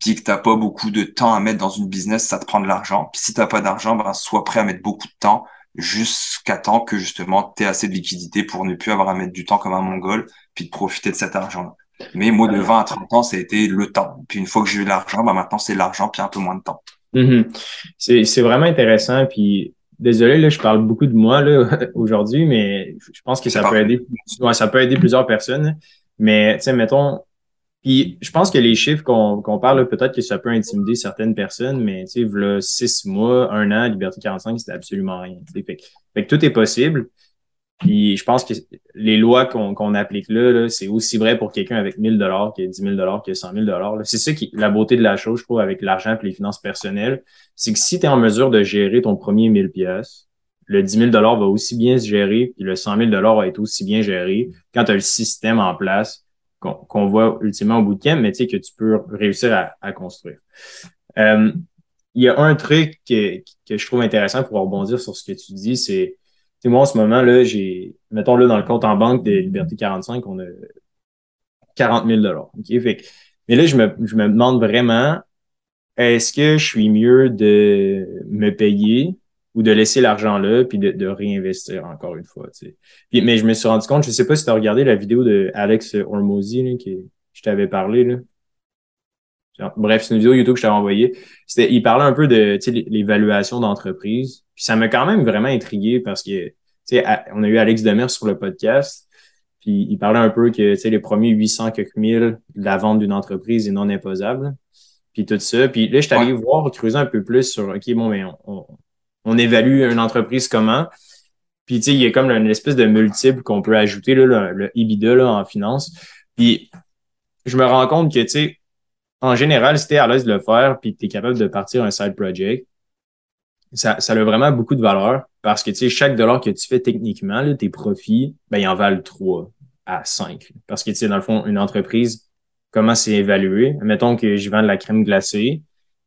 puis que t'as pas beaucoup de temps à mettre dans une business, ça te prend de l'argent. Puis si t'as pas d'argent, ben, sois prêt à mettre beaucoup de temps jusqu'à temps que justement tu aies assez de liquidité pour ne plus avoir à mettre du temps comme un mongol, puis de profiter de cet argent-là. Mais moi, de 20 à 30 ans, ça a été le temps. Puis une fois que j'ai eu l'argent, bah maintenant c'est l'argent, puis un peu moins de temps. Mm-hmm. C'est vraiment intéressant. Puis désolé, là, je parle beaucoup de moi (laughs) aujourd'hui, mais je pense que ça peut aider. Ouais, ça peut aider plusieurs personnes. Mais tu sais, mettons, puis je pense que les chiffres qu'on parle, peut-être que ça peut intimider certaines personnes, mais tu sais, voilà, six mois, un an, Liberté 45, c'était absolument rien. Fait, fait, que tout est possible. Puis je pense que les lois qu'on applique là, c'est aussi vrai pour quelqu'un avec 1000 dollars que 10 000 dollars que 100 000 dollars. C'est ça qui la beauté de la chose, je trouve, avec l'argent et les finances personnelles, c'est que si tu es en mesure de gérer ton premier 1000 pièces, le 10 000 dollars va aussi bien se gérer, puis le 100 000 dollars va être aussi bien géré quand tu as le système en place qu'on voit ultimement au bout de camp, mais tu sais, que tu peux réussir à, construire. Euh, il y a un truc que, que, je trouve intéressant pour rebondir sur ce que tu dis, c'est, moi, en ce moment, là, j'ai, mettons, là, dans le compte en banque de Liberté 45, on a 40 000 OK? Fait, mais là, je me, je me demande vraiment, est-ce que je suis mieux de me payer ou de laisser l'argent là puis de, de, réinvestir encore une fois. Tu sais? Puis, mais je me suis rendu compte, je sais pas si tu as regardé la vidéo de Alex Hormozy qui je t'avais parlé là. Bref, c'est une vidéo YouTube que je t'avais envoyée. C'était, il parlait un peu de l'évaluation d'entreprise. Puis ça m'a quand même vraiment intrigué parce que tu sais, on a eu Alex Demers sur le podcast. Puis il parlait un peu que tu sais, les premiers 800 quelques mille de la vente d'une entreprise est non imposable. Puis tout ça. Puis là, je suis allé voir, creuser un peu plus sur OK, bon, mais on on évalue une entreprise comment? Puis, tu sais, il y a comme une espèce de multiple qu'on peut ajouter, là, le, EBITDA là, en finance. Puis, je me rends compte que, tu sais, en général, si tu es à l'aise de le faire, puis tu es capable de partir un side project, ça, ça a vraiment beaucoup de valeur parce que, tu chaque dollar que tu fais techniquement, tes profits, ben, ils en valent 3 à 5. Parce que, tu sais, dans le fond, une entreprise, comment c'est évalué? Mettons que je vends de la crème glacée,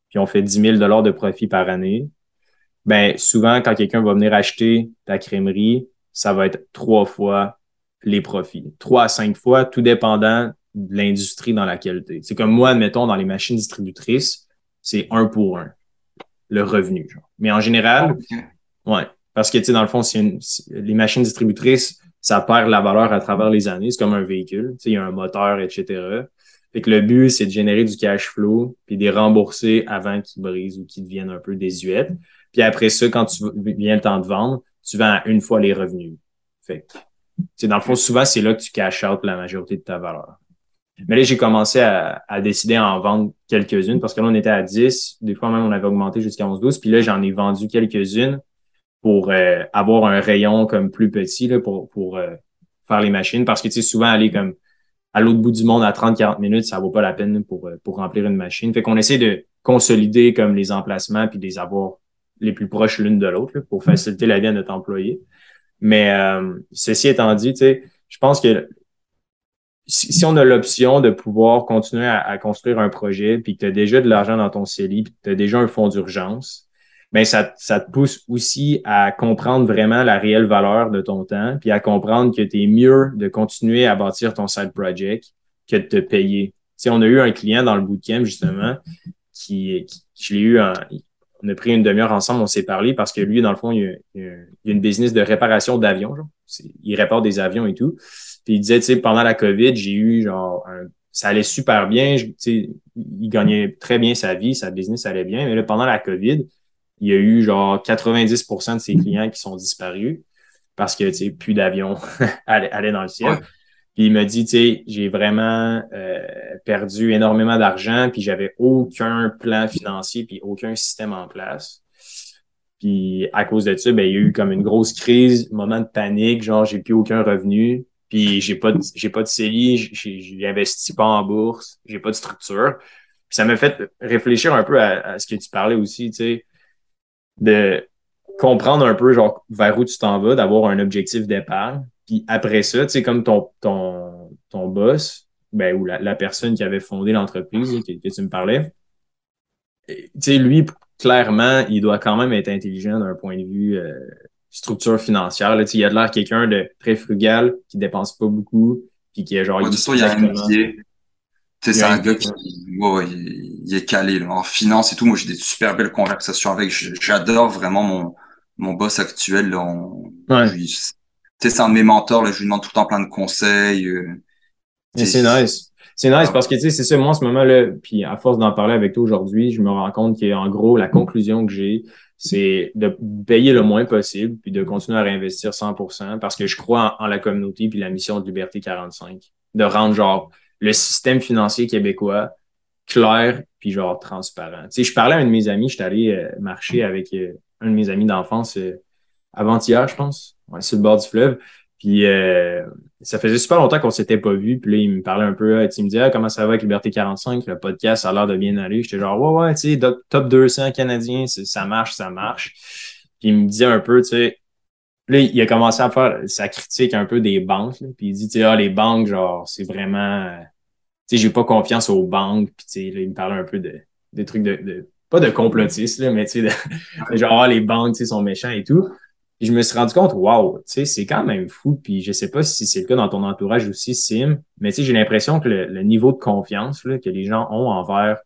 puis on fait 10 000 de profit par année ben souvent, quand quelqu'un va venir acheter ta crèmerie, ça va être trois fois les profits. Trois à cinq fois, tout dépendant de l'industrie dans laquelle tu es. C'est comme moi, admettons, dans les machines distributrices, c'est un pour un, le revenu. Mais en général, ouais, parce que, tu sais, dans le fond, les machines distributrices, ça perd la valeur à travers les années. C'est comme un véhicule. Tu sais, il y a un moteur, etc. Fait que le but, c'est de générer du cash flow puis de les rembourser avant qu'ils brisent ou qu'ils deviennent un peu désuètes. Puis après ça, quand tu viens le temps de vendre, tu vends une fois les revenus. Fait que, dans le fond, souvent, c'est là que tu cash out la majorité de ta valeur. Mais là, j'ai commencé à, décider à en vendre quelques-unes parce que là, on était à 10. Des fois, même, on avait augmenté jusqu'à 11-12. Puis là, j'en ai vendu quelques-unes pour euh, avoir un rayon comme plus petit là, pour, pour euh, faire les machines. Parce que, tu sais, souvent, aller comme à l'autre bout du monde à 30-40 minutes, ça vaut pas la peine pour, euh, pour remplir une machine. Fait qu'on essaie de consolider comme les emplacements puis de les avoir les plus proches l'une de l'autre pour faciliter la vie à notre employé. Mais ceci étant dit, tu sais, je pense que si, on a l'option de pouvoir continuer à, construire un projet, puis que tu as déjà de l'argent dans ton CELI, puis que tu as déjà un fonds d'urgence, ben ça, ça te pousse aussi à comprendre vraiment la réelle valeur de ton temps, puis à comprendre que tu es mieux de continuer à bâtir ton side project que de te payer. Tu on a eu un client dans le bootcamp, justement, qui, qui je l'ai eu, on a pris une demi-heure ensemble, on s'est parlé parce que lui, dans le fond, il, a, a une business de réparation d'avions. Il répare des avions et tout. Puis il disait, tu sais, pendant la COVID, j'ai eu genre ça allait super bien. Tu sais, il gagnait très bien sa vie, sa business allait bien. Mais là, pendant la COVID, il y a eu genre 90% de ses clients qui sont disparus parce que, tu sais, plus d'avions (laughs) allaient dans le ciel. Puis il m'a dit, tu sais, j'ai vraiment euh, perdu énormément d'argent, puis j'avais aucun plan financier, puis aucun système en place. Puis à cause de ça, ben, il y a eu comme une grosse crise, moment de panique, genre j'ai plus aucun revenu. Puis j'ai pas de, j'ai pas de CELI, j'ai investi pas en bourse, j'ai pas de structure. Ça m'a fait réfléchir un peu à, ce que tu parlais aussi, tu sais, de comprendre un peu genre vers où tu t'en vas, d'avoir un objectif d'épargne. Puis après ça, tu sais, comme ton, ton, ton boss, ben, ou la, personne qui avait fondé l'entreprise que, que, tu me parlais, tu sais, lui, clairement, il doit quand même être intelligent d'un point de vue euh, structure financière. Là, il y a de l'air quelqu'un de très frugal, qui dépense pas beaucoup, puis qui est genre... Ouais, il, y a un. C'est un gars qui ouais, il, est calé là, en finance et tout. Moi, j'ai des super belles conversations avec. J'adore vraiment mon, mon boss actuel. Là, ouais. C'est un de mes mentors. Là, je lui demande tout le temps plein de conseils. Euh, c'est nice. C'est nice parce que tu sais, c'est ça, moi en ce moment-là, puis à force d'en parler avec toi aujourd'hui, je me rends compte qu'en gros, la conclusion que j'ai, c'est de payer le moins possible, puis de continuer à réinvestir 100% parce que je crois en, la communauté puis la mission de Liberté 45, de rendre genre le système financier québécois clair puis genre transparent. Tu sais, je parlais à un de mes amis, je suis allé euh, marcher avec euh, un de mes amis d'enfance euh, avant-hier, je pense, ouais, sur le bord du fleuve. Puis euh, ça faisait super longtemps qu'on s'était pas vu. Puis là, il me parlait un peu, il me disait ah, comment ça va avec Liberté 45, le podcast, ça a l'air de bien aller. J'étais genre Ouais, ouais, tu sais, top 200 canadiens, ça marche, ça marche. Puis il me disait un peu, tu sais, là, il a commencé à faire sa critique un peu des banques. puis il dit, tu sais, ah, les banques, genre, c'est vraiment. Tu sais, j'ai pas confiance aux banques. Puis tu sais, il me parlait un peu de, des trucs de, pas de complotistes, là, mais tu sais, (laughs) genre, ah, les banques, tu sais, sont méchants et tout je me suis rendu compte, wow, c'est quand même fou. Puis je sais pas si c'est le cas dans ton entourage aussi, Sim, mais j'ai l'impression que le, niveau de confiance là, que les gens ont envers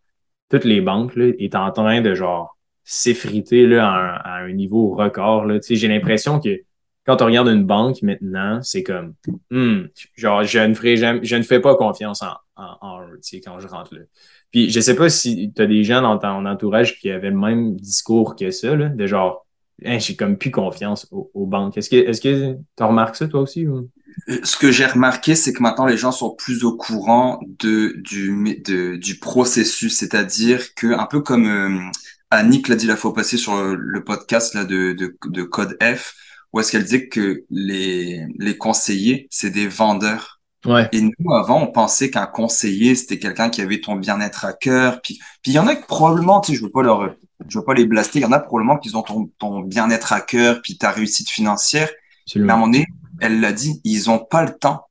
toutes les banques là, est en train de genre s'effriter là, à, un, niveau record. J'ai l'impression que quand on regarde une banque maintenant, c'est comme hmm, genre je ne ferai jamais, je ne fais pas confiance en, en, quand je rentre là. Puis je sais pas si tu as des gens dans ton entourage qui avaient le même discours que ça, là, de genre J'ai comme plus confiance aux, banques. Est-ce que est-ce que tu remarques ça toi aussi? Ce que j'ai remarqué, c'est que maintenant les gens sont plus au courant de, du, du processus, c'est-à-dire que un peu comme euh, Annick l'a dit la fois passée sur le, podcast là, de, de, de, Code F, où est-ce qu'elle dit que les, les conseillers, c'est des vendeurs. Ouais. Et nous, avant, on pensait qu'un conseiller, c'était quelqu'un qui avait ton bien-être à cœur. Puis, puis il y en a que probablement, tu sais, je veux pas leur je veux pas les blaster. Il y en a probablement qui ont ton, bien-être à cœur, puis ta réussite financière. Mais à un moment donné, elle l'a dit, ils ont pas le temps.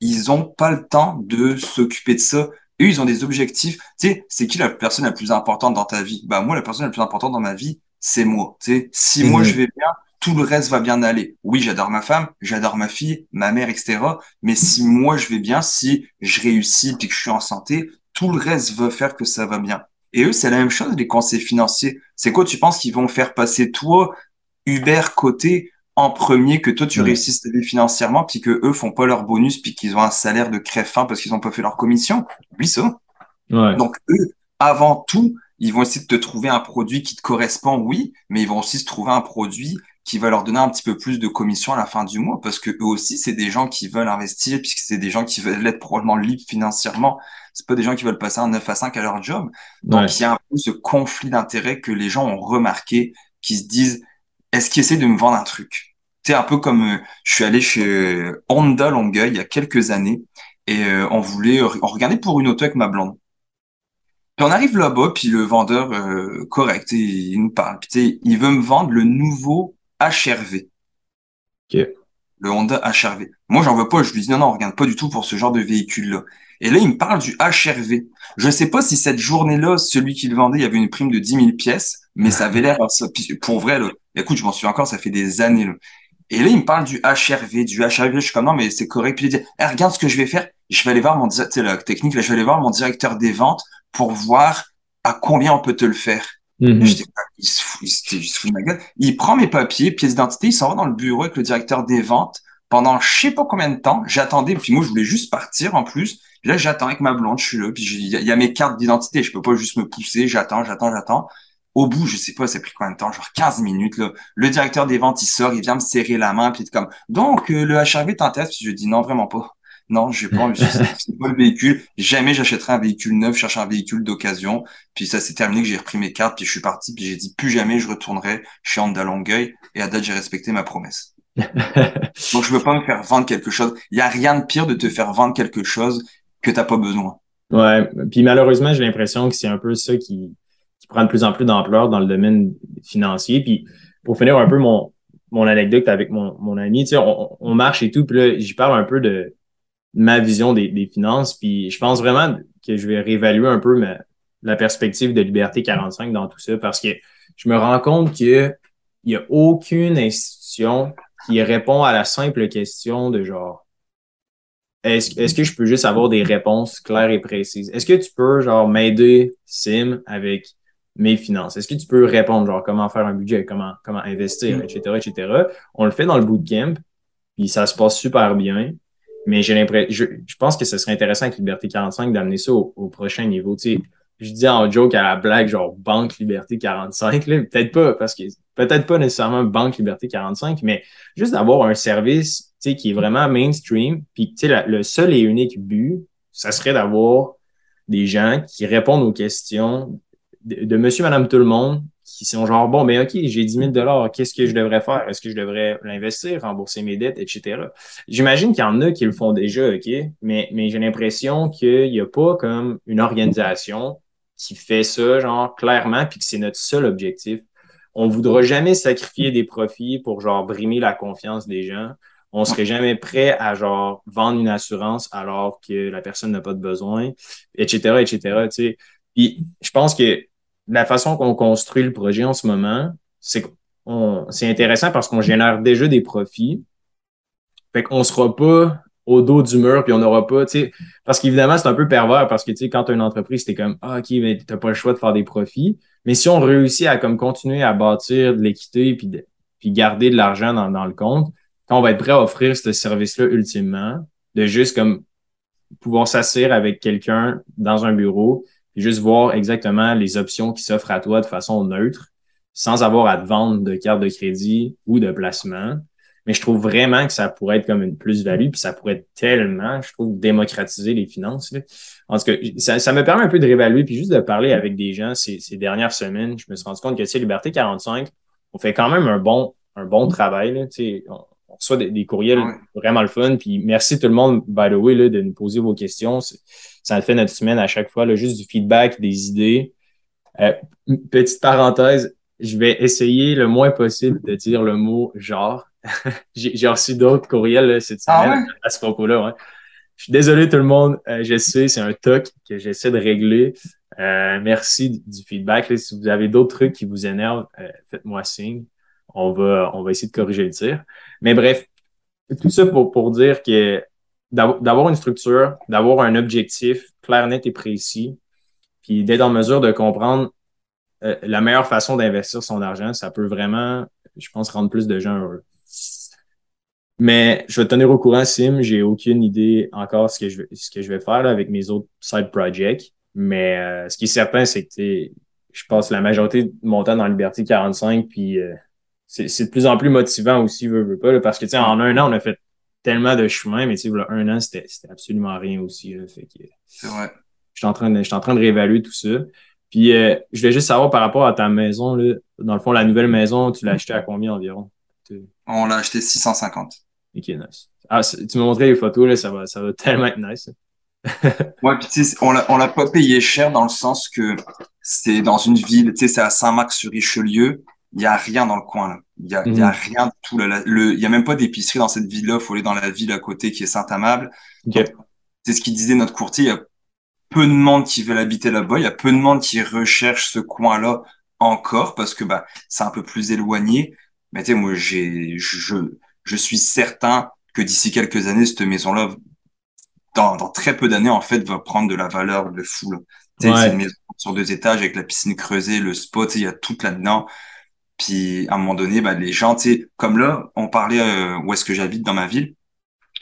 Ils ont pas le temps de s'occuper de ça. Eux, ils ont des objectifs. Tu sais, c'est qui la personne la plus importante dans ta vie? Bah, moi, la personne la plus importante dans ma vie, c'est moi. Tu sais, si moi, je vais bien, tout le reste va bien aller. Oui, j'adore ma femme, j'adore ma fille, ma mère, etc. Mais si moi je vais bien, si je réussis puis que je suis en santé, tout le reste va faire que ça va bien. Et eux, c'est la même chose, les conseils financiers. C'est quoi, tu penses qu'ils vont faire passer toi, Hubert, côté, en premier, que toi, tu réussisses ta vie financièrement, puis que eux font pas leur bonus, puis qu'ils ont un salaire de crève-fin parce qu'ils ont pas fait leur commission? Oui, ça. Ouais. Donc, eux, avant tout, ils vont essayer de te trouver un produit qui te correspond, oui, mais ils vont aussi se trouver un produit qui va leur donner un petit peu plus de commission à la fin du mois parce que eux aussi, c'est des gens qui veulent investir puisque c'est des gens qui veulent être probablement libres financièrement. C'est pas des gens qui veulent passer un 9 à 5 à leur job. Donc, il y a un peu ce conflit d'intérêts que les gens ont remarqué qui se disent, est-ce qu'ils essaient de me vendre un truc? C'est un peu comme, euh, je suis allé chez Honda Longueuil il y a quelques années et euh, on voulait, on regardait pour une auto avec ma blonde. Puis on arrive là-bas, puis le vendeur euh, correct, il nous parle. Puis il veut me vendre le nouveau HRV. Okay. Le Honda HRV. Moi, j'en veux pas. Je lui dis non, non, on regarde pas du tout pour ce genre de véhicule-là. Et là, il me parle du HRV. Je sais pas si cette journée-là, celui qui le vendait, il y avait une prime de 10 000 pièces, mais ça avait l'air pour vrai. Là, écoute, je m'en souviens encore, ça fait des années. Là. Et là, il me parle du HRV, du HRV. Je suis comme non, mais c'est correct. Puis il dit, eh, regarde ce que je vais faire. Je vais aller voir mon la technique. Là, je vais aller voir mon directeur des ventes pour voir à combien on peut te le faire. Il, se fout, il, se, fout de ma gueule. Il prend mes papiers, pièces d'identité, il s'en va dans le bureau avec le directeur des ventes. Pendant je sais pas combien de temps, j'attendais, puis moi je voulais juste partir en plus. Puis là j'attends avec ma blonde, je suis là, puis il y, a mes cartes d'identité, je peux pas juste me pousser, j'attends, j'attends, j'attends. Au bout, je sais pas, ça a pris combien de temps, genre 15 minutes là. Le directeur des ventes, il sort, il vient me serrer la main, puis il est comme donc euh, le HRV t'intéresse, puis je dis non vraiment pas. Non, j'ai pas envie. (laughs) C'est pas le véhicule. Jamais j'achèterai un véhicule neuf, chercher un véhicule d'occasion. Puis ça s'est terminé que j'ai repris mes cartes, puis je suis parti, puis j'ai dit plus jamais je retournerai chez Honda Longueuil. Et à date, j'ai respecté ma promesse. (laughs) Donc je veux pas me faire vendre quelque chose. Il y a rien de pire de te faire vendre quelque chose que t'as pas besoin. Ouais. Puis malheureusement, j'ai l'impression que c'est un peu ça qui, qui prend de plus en plus d'ampleur dans le domaine financier. Puis pour finir un peu mon, mon anecdote avec mon, mon ami, tu sais, on, on marche et tout, puis là, j'y parle un peu de ma vision des, des, finances. Puis je pense vraiment que je vais réévaluer un peu ma, la perspective de Liberté 45 dans tout ça parce que je me rends compte qu'il n'y a aucune institution qui répond à la simple question de genre est-ce est que je peux juste avoir des réponses claires et précises? Est-ce que tu peux genre m'aider, Sim, avec mes finances? Est-ce que tu peux répondre genre comment faire un budget, comment, comment investir, etc., etc. On le fait dans le bootcamp, puis ça se passe super bien. Mais j'ai l'impression, je, je, pense que ce serait intéressant avec Liberté 45 d'amener ça au, prochain niveau. Tu sais, je dis en joke à la blague, genre Banque Liberté 45, peut-être pas, parce que peut-être pas nécessairement Banque Liberté 45, mais juste d'avoir un service tu sais, qui est vraiment mainstream. Puis tu sais, le seul et unique but, ça serait d'avoir des gens qui répondent aux questions de, de monsieur, madame, tout le monde, qui sont genre, bon, mais OK, j'ai 10 000 dollars, qu'est-ce que je devrais faire? Est-ce que je devrais l'investir, rembourser mes dettes, etc. J'imagine qu'il y en a qui le font déjà, OK, mais, mais j'ai l'impression qu'il n'y a pas comme une organisation qui fait ça, genre, clairement, puis que c'est notre seul objectif. On ne voudra jamais sacrifier des profits pour, genre, brimer la confiance des gens. On serait jamais prêt à, genre, vendre une assurance alors que la personne n'a pas de besoin, etc., etc., tu sais. Puis, je pense que la façon qu'on construit le projet en ce moment, c'est c'est intéressant parce qu'on génère déjà des profits. Fait qu'on sera pas au dos du mur, puis on n'aura pas, tu sais, parce qu'évidemment, c'est un peu pervers parce que, tu sais, quand tu as une entreprise, t'es comme, ah, OK, mais t'as pas le choix de faire des profits. Mais si on réussit à, comme, continuer à bâtir de l'équité puis, puis garder de l'argent dans, le compte, quand on va être prêt à offrir ce service-là ultimement, de juste, comme, pouvoir s'asseoir avec quelqu'un dans un bureau, juste voir exactement les options qui s'offrent à toi de façon neutre, sans avoir à te vendre de carte de crédit ou de placement. Mais je trouve vraiment que ça pourrait être comme une plus-value, puis ça pourrait tellement, je trouve, démocratiser les finances. En tout cas, ça, ça, me permet un peu de réévaluer, puis juste de parler avec des gens ces, ces dernières semaines. Je me suis rendu compte que, tu sais, Liberté 45, on fait quand même un bon, un bon travail. Là, tu sais, on, reçoit des, courriels vraiment le fun. Puis merci tout le monde, by the way, là, de nous poser vos questions ça fait notre semaine à chaque fois, là, juste du feedback, des idées. Euh, petite parenthèse, je vais essayer le moins possible de dire le mot genre. (laughs) J'ai reçu d'autres courriels cette ah semaine à ce propos-là. Je suis désolé tout le monde, euh, je sais, c'est un toc que j'essaie de régler. Euh, merci du feedback. si vous avez d'autres trucs qui vous énervent, faites-moi signe. on, va, on va essayer de corriger le tir. Mais bref, tout ça pour, pour dire que d'avoir une structure, d'avoir un objectif clair, net et précis, puis d'être en mesure de comprendre euh, la meilleure façon d'investir son argent, ça peut vraiment, je pense, rendre plus de gens heureux. Mais je vais te tenir au courant, Sim. J'ai aucune idée encore ce que je vais, ce que je vais faire avec mes autres side projects. Mais euh, ce qui est certain, c'est que je passe la majorité de mon temps dans Liberté 45, puis euh, c'est de plus en plus motivant aussi, veux, veux pas, parce que en un an, on a fait tellement de chemin, mais tu sais, un an, c'était absolument rien aussi. c'est vrai. Je suis en train de, je suis en train de réévaluer tout ça. Puis euh, je voulais juste savoir par rapport à ta maison, là, dans le fond, la nouvelle maison, tu l'as achetée à combien environ? On l'a acheté 650. Ok, nice. Ah, tu m'as montré les photos, là, ça va, ça va tellement être nice. (laughs) ouais, puis tu sais, on l'a, pas payé cher dans le sens que c'est dans une ville, tu sais, c'est à Saint-Marc-sur-Richelieu. Il y a rien dans le coin, là. Il y a, il y a mhm. rien de tout. Le, il y a même pas d'épicerie dans cette ville-là. Faut aller dans la ville à côté qui est Saint-Amable. C'est ce qu'il disait notre courtier. Il y a peu de monde qui veut habiter là-bas. Il y a peu de monde qui recherche ce coin-là encore parce que bah c'est un peu plus éloigné. Mais tu sais, moi j'ai je je suis certain que d'ici quelques années cette maison-là dans, dans très peu d'années en fait va prendre de la valeur de fou. C'est une maison sur deux étages avec la piscine creusée, le spot, il y a tout là-dedans. Puis à un moment donné, bah, les gens, tu sais, comme là, on parlait euh, où est-ce que j'habite dans ma ville.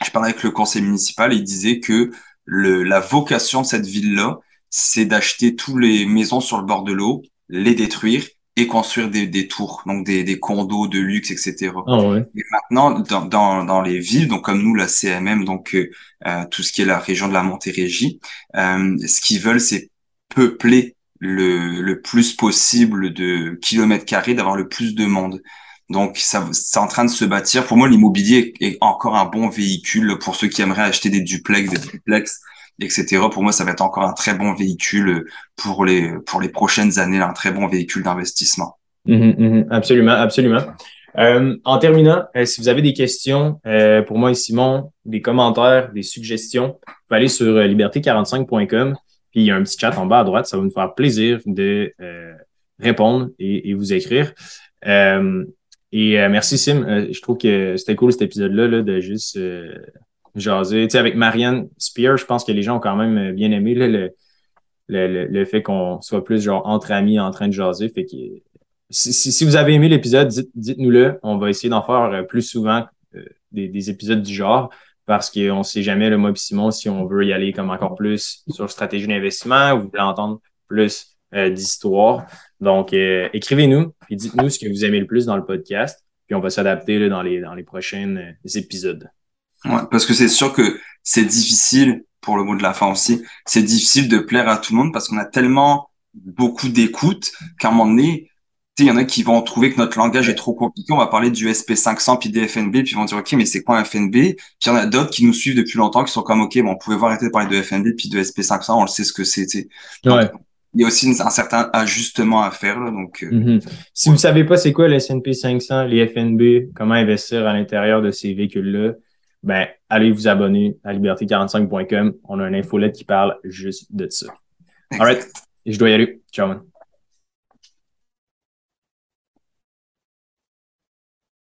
Je parlais avec le conseil municipal et il disait que le, la vocation de cette ville-là, c'est d'acheter tous les maisons sur le bord de l'eau, les détruire et construire des, des tours, donc des, des condos de luxe, etc. Ah ouais. Et maintenant, dans, dans, dans, les villes, donc comme nous, la CMM, donc euh, euh, tout ce qui est la région de la Montérégie, euh, ce qu'ils veulent, c'est peupler le, le plus possible de kilomètres carrés, d'avoir le plus de monde. Donc, ça, c'est en train de se bâtir. Pour moi, l'immobilier est encore un bon véhicule pour ceux qui aimeraient acheter des duplex, des triplex, etc. Pour moi, ça va être encore un très bon véhicule pour les pour les prochaines années, un très bon véhicule d'investissement. Mm-hmm, mm-hmm. absolument, absolument. Euh, en terminant, euh, si vous avez des questions euh, pour moi et Simon, des commentaires, des suggestions, vous pouvez aller sur liberté45.com. Puis il y a un petit chat en bas à droite. Ça va nous faire plaisir de répondre et, et, vous écrire. Et euh, merci Sim, euh, je trouve que c'était cool cet épisode-là là, de juste euh, jaser. Tu sais, avec Marianne Spear, je pense que les gens ont quand même bien aimé là, le, le, le, fait qu'on soit plus genre entre amis en train de jaser. Fait que si, si, vous avez aimé l'épisode, dites, dites-nous-le. On va essayer d'en faire plus souvent des, des, épisodes du genre parce qu'on ne sait jamais, le moi et Simon, si on veut y aller comme encore plus sur stratégie d'investissement ou vous voulez entendre plus d'histoire. Donc, euh, écrivez-nous et dites-nous ce que vous aimez le plus dans le podcast, puis on va s'adapter dans les, dans les prochains euh, épisodes. Ouais, parce que c'est sûr que c'est difficile, pour le mot de la fin aussi, c'est difficile de plaire à tout le monde parce qu'on a tellement beaucoup d'écoute qu'à un moment donné, il y en a qui vont trouver que notre langage est trop compliqué. On va parler du SP500 puis des FNB, puis ils vont dire OK, mais c'est quoi un FNB Puis il y en a d'autres qui nous suivent depuis longtemps qui sont comme OK, bon, on pouvait voir arrêter de parler de FNB puis de SP500, on le sait ce que c'est. Ouais il y a aussi un certain ajustement à faire. Là, donc, euh, mhm. Si vous ne savez pas c'est quoi le S&P 500, les FNB, comment investir à l'intérieur de ces véhicules-là, ben, allez vous abonner à liberté45.com. On a un infolette qui parle juste de ça. All right. Je dois y aller. Ciao, man.